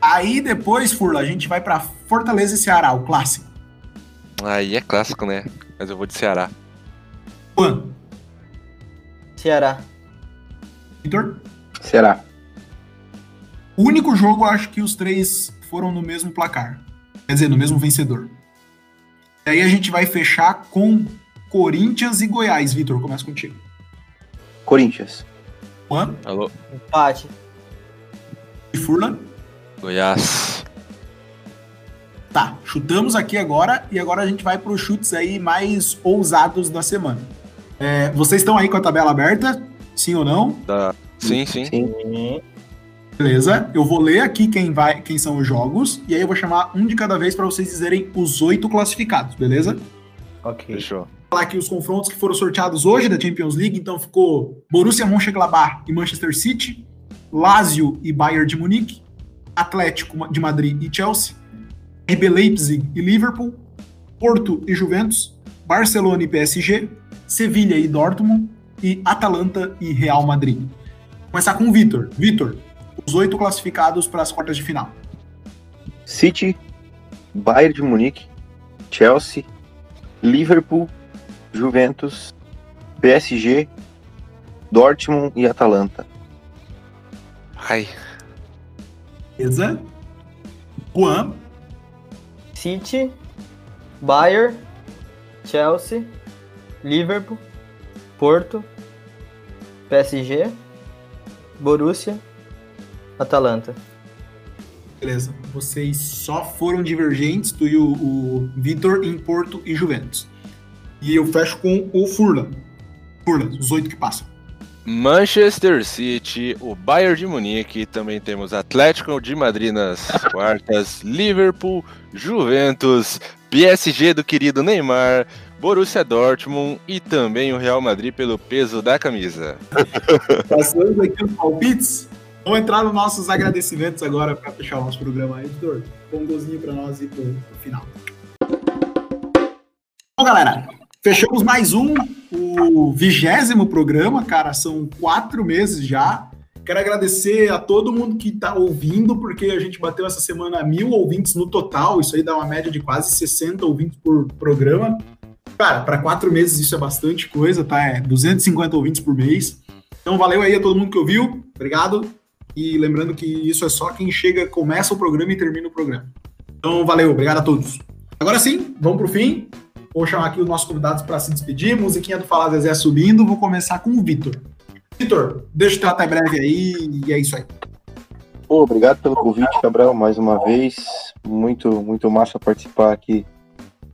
Aí depois, Furla, a gente vai para Fortaleza e Ceará, o clássico. Aí é clássico, né? Mas eu vou de Ceará. Juan? Ceará. Vitor? Será. O único jogo, acho que os três foram no mesmo placar. Quer dizer, no mesmo vencedor. E aí a gente vai fechar com Corinthians e Goiás. Vitor, começa contigo. Corinthians. Juan Alô? Empate. e Furla. Goiás. Tá, chutamos aqui agora e agora a gente vai para os chutes aí mais ousados da semana. É, vocês estão aí com a tabela aberta? Sim ou não? Da... Sim, sim. Sim. Beleza. Eu vou ler aqui quem vai, quem são os jogos e aí eu vou chamar um de cada vez para vocês dizerem os oito classificados, beleza? Ok. Fechou. falar aqui os confrontos que foram sorteados hoje da Champions League, então ficou Borussia Mönchengladbach e Manchester City, Lazio e Bayern de Munique, Atlético de Madrid e Chelsea, RB Leipzig e Liverpool, Porto e Juventus, Barcelona e PSG, Sevilha e Dortmund e Atalanta e Real Madrid. Vou começar com o Vitor. Vitor, os oito classificados para as quartas de final. City. Bayern de Munique. Chelsea. Liverpool. Juventus. PSG. Dortmund e Atalanta. Ai. Beleza? Juan, City. Bayern. Chelsea. Liverpool. Porto. PSG. Borussia. Atalanta. Beleza. Vocês só foram divergentes, tu e o, o Vitor, em Porto e Juventus. E eu fecho com o Furlan. Furlan, os oito que passam. Manchester City, o Bayern de Munique, também temos Atlético de Madrid nas quartas, Liverpool, Juventus, PSG do querido Neymar, Borussia Dortmund e também o Real Madrid pelo peso da camisa. Passando aqui os palpites, vamos entrar nos nossos agradecimentos agora para fechar o nosso programa, editor. Põe um golzinho para nós ir pro, pro final. Bom, galera, fechamos mais um, o vigésimo programa, cara. São quatro meses já. Quero agradecer a todo mundo que está ouvindo, porque a gente bateu essa semana mil ouvintes no total. Isso aí dá uma média de quase 60 ouvintes por programa. Cara, para quatro meses isso é bastante coisa, tá? É 250 ouvintes por mês. Então valeu aí a todo mundo que ouviu. Obrigado. E lembrando que isso é só quem chega, começa o programa e termina o programa. Então valeu, obrigado a todos. Agora sim, vamos pro fim. Vou chamar aqui os nossos convidados para se despedir. Musiquinha do Falar Zezé subindo. Vou começar com o Vitor. Vitor, deixa eu tratar breve aí e é isso aí. Pô, obrigado pelo convite, Cabral, mais uma vez. Muito, muito massa participar aqui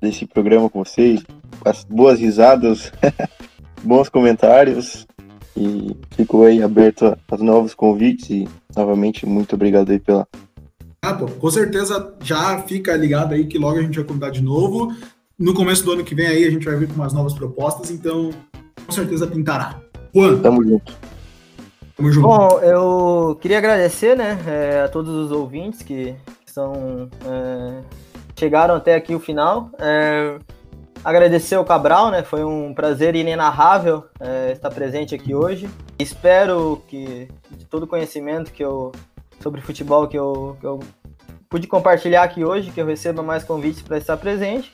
desse programa com vocês. As boas risadas, bons comentários. E fico aí aberto a, a novos convites e novamente muito obrigado aí pela. Ah, pô, com certeza já fica ligado aí que logo a gente vai convidar de novo. No começo do ano que vem aí a gente vai vir com umas novas propostas, então com certeza pintará. Juan, Tamo junto. tamo junto. Bom, eu queria agradecer, né, é, a todos os ouvintes que são, é, chegaram até aqui o final. É, agradecer ao Cabral, né, foi um prazer inenarrável é, estar presente aqui hoje. Espero que de todo o conhecimento que eu sobre futebol que eu, que eu pude compartilhar aqui hoje, que eu receba mais convites para estar presente.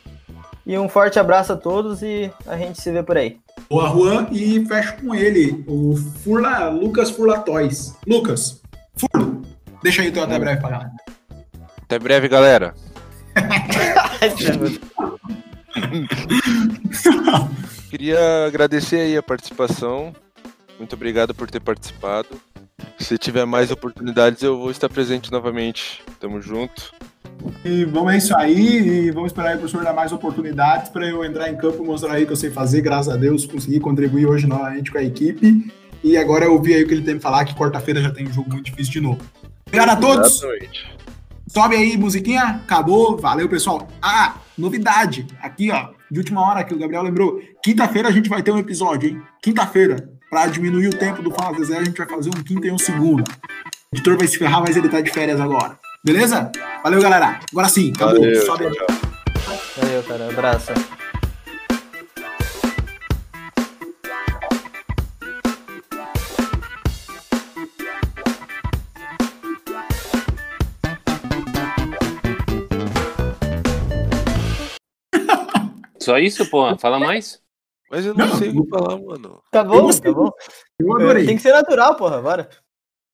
E um forte abraço a todos e a gente se vê por aí. Boa, Juan, e fecho com ele, o Furla, Lucas Furlatóis. Lucas, Furlo, deixa aí teu até breve. Até breve, galera. Queria agradecer aí a participação. Muito obrigado por ter participado. Se tiver mais oportunidades, eu vou estar presente novamente. Tamo junto. E vamos é isso aí, e vamos esperar aí o professor dar mais oportunidades para eu entrar em campo e mostrar aí que eu sei fazer, graças a Deus, consegui contribuir hoje novamente com a equipe. E agora eu ouvi aí o que ele tem que falar, que quarta-feira já tem um jogo muito difícil de novo. Obrigado a todos! Sobe aí, musiquinha. Acabou. Valeu, pessoal. Ah, novidade. Aqui, ó, de última hora que o Gabriel lembrou. Quinta-feira a gente vai ter um episódio, hein? Quinta-feira. Pra diminuir o tempo do Fala Zezé, a gente vai fazer um quinta e um segundo. O editor vai se ferrar, mas ele tá de férias agora. Beleza? Valeu, galera. Agora sim, acabou. Valeu, Sobe aí. tchau. Valeu, cara. Abraço. Só isso, pô? Fala mais? Mas eu não, Não, sei o que falar, mano. Tá bom, tá bom. Eu adorei. Tem que ser natural, porra, bora.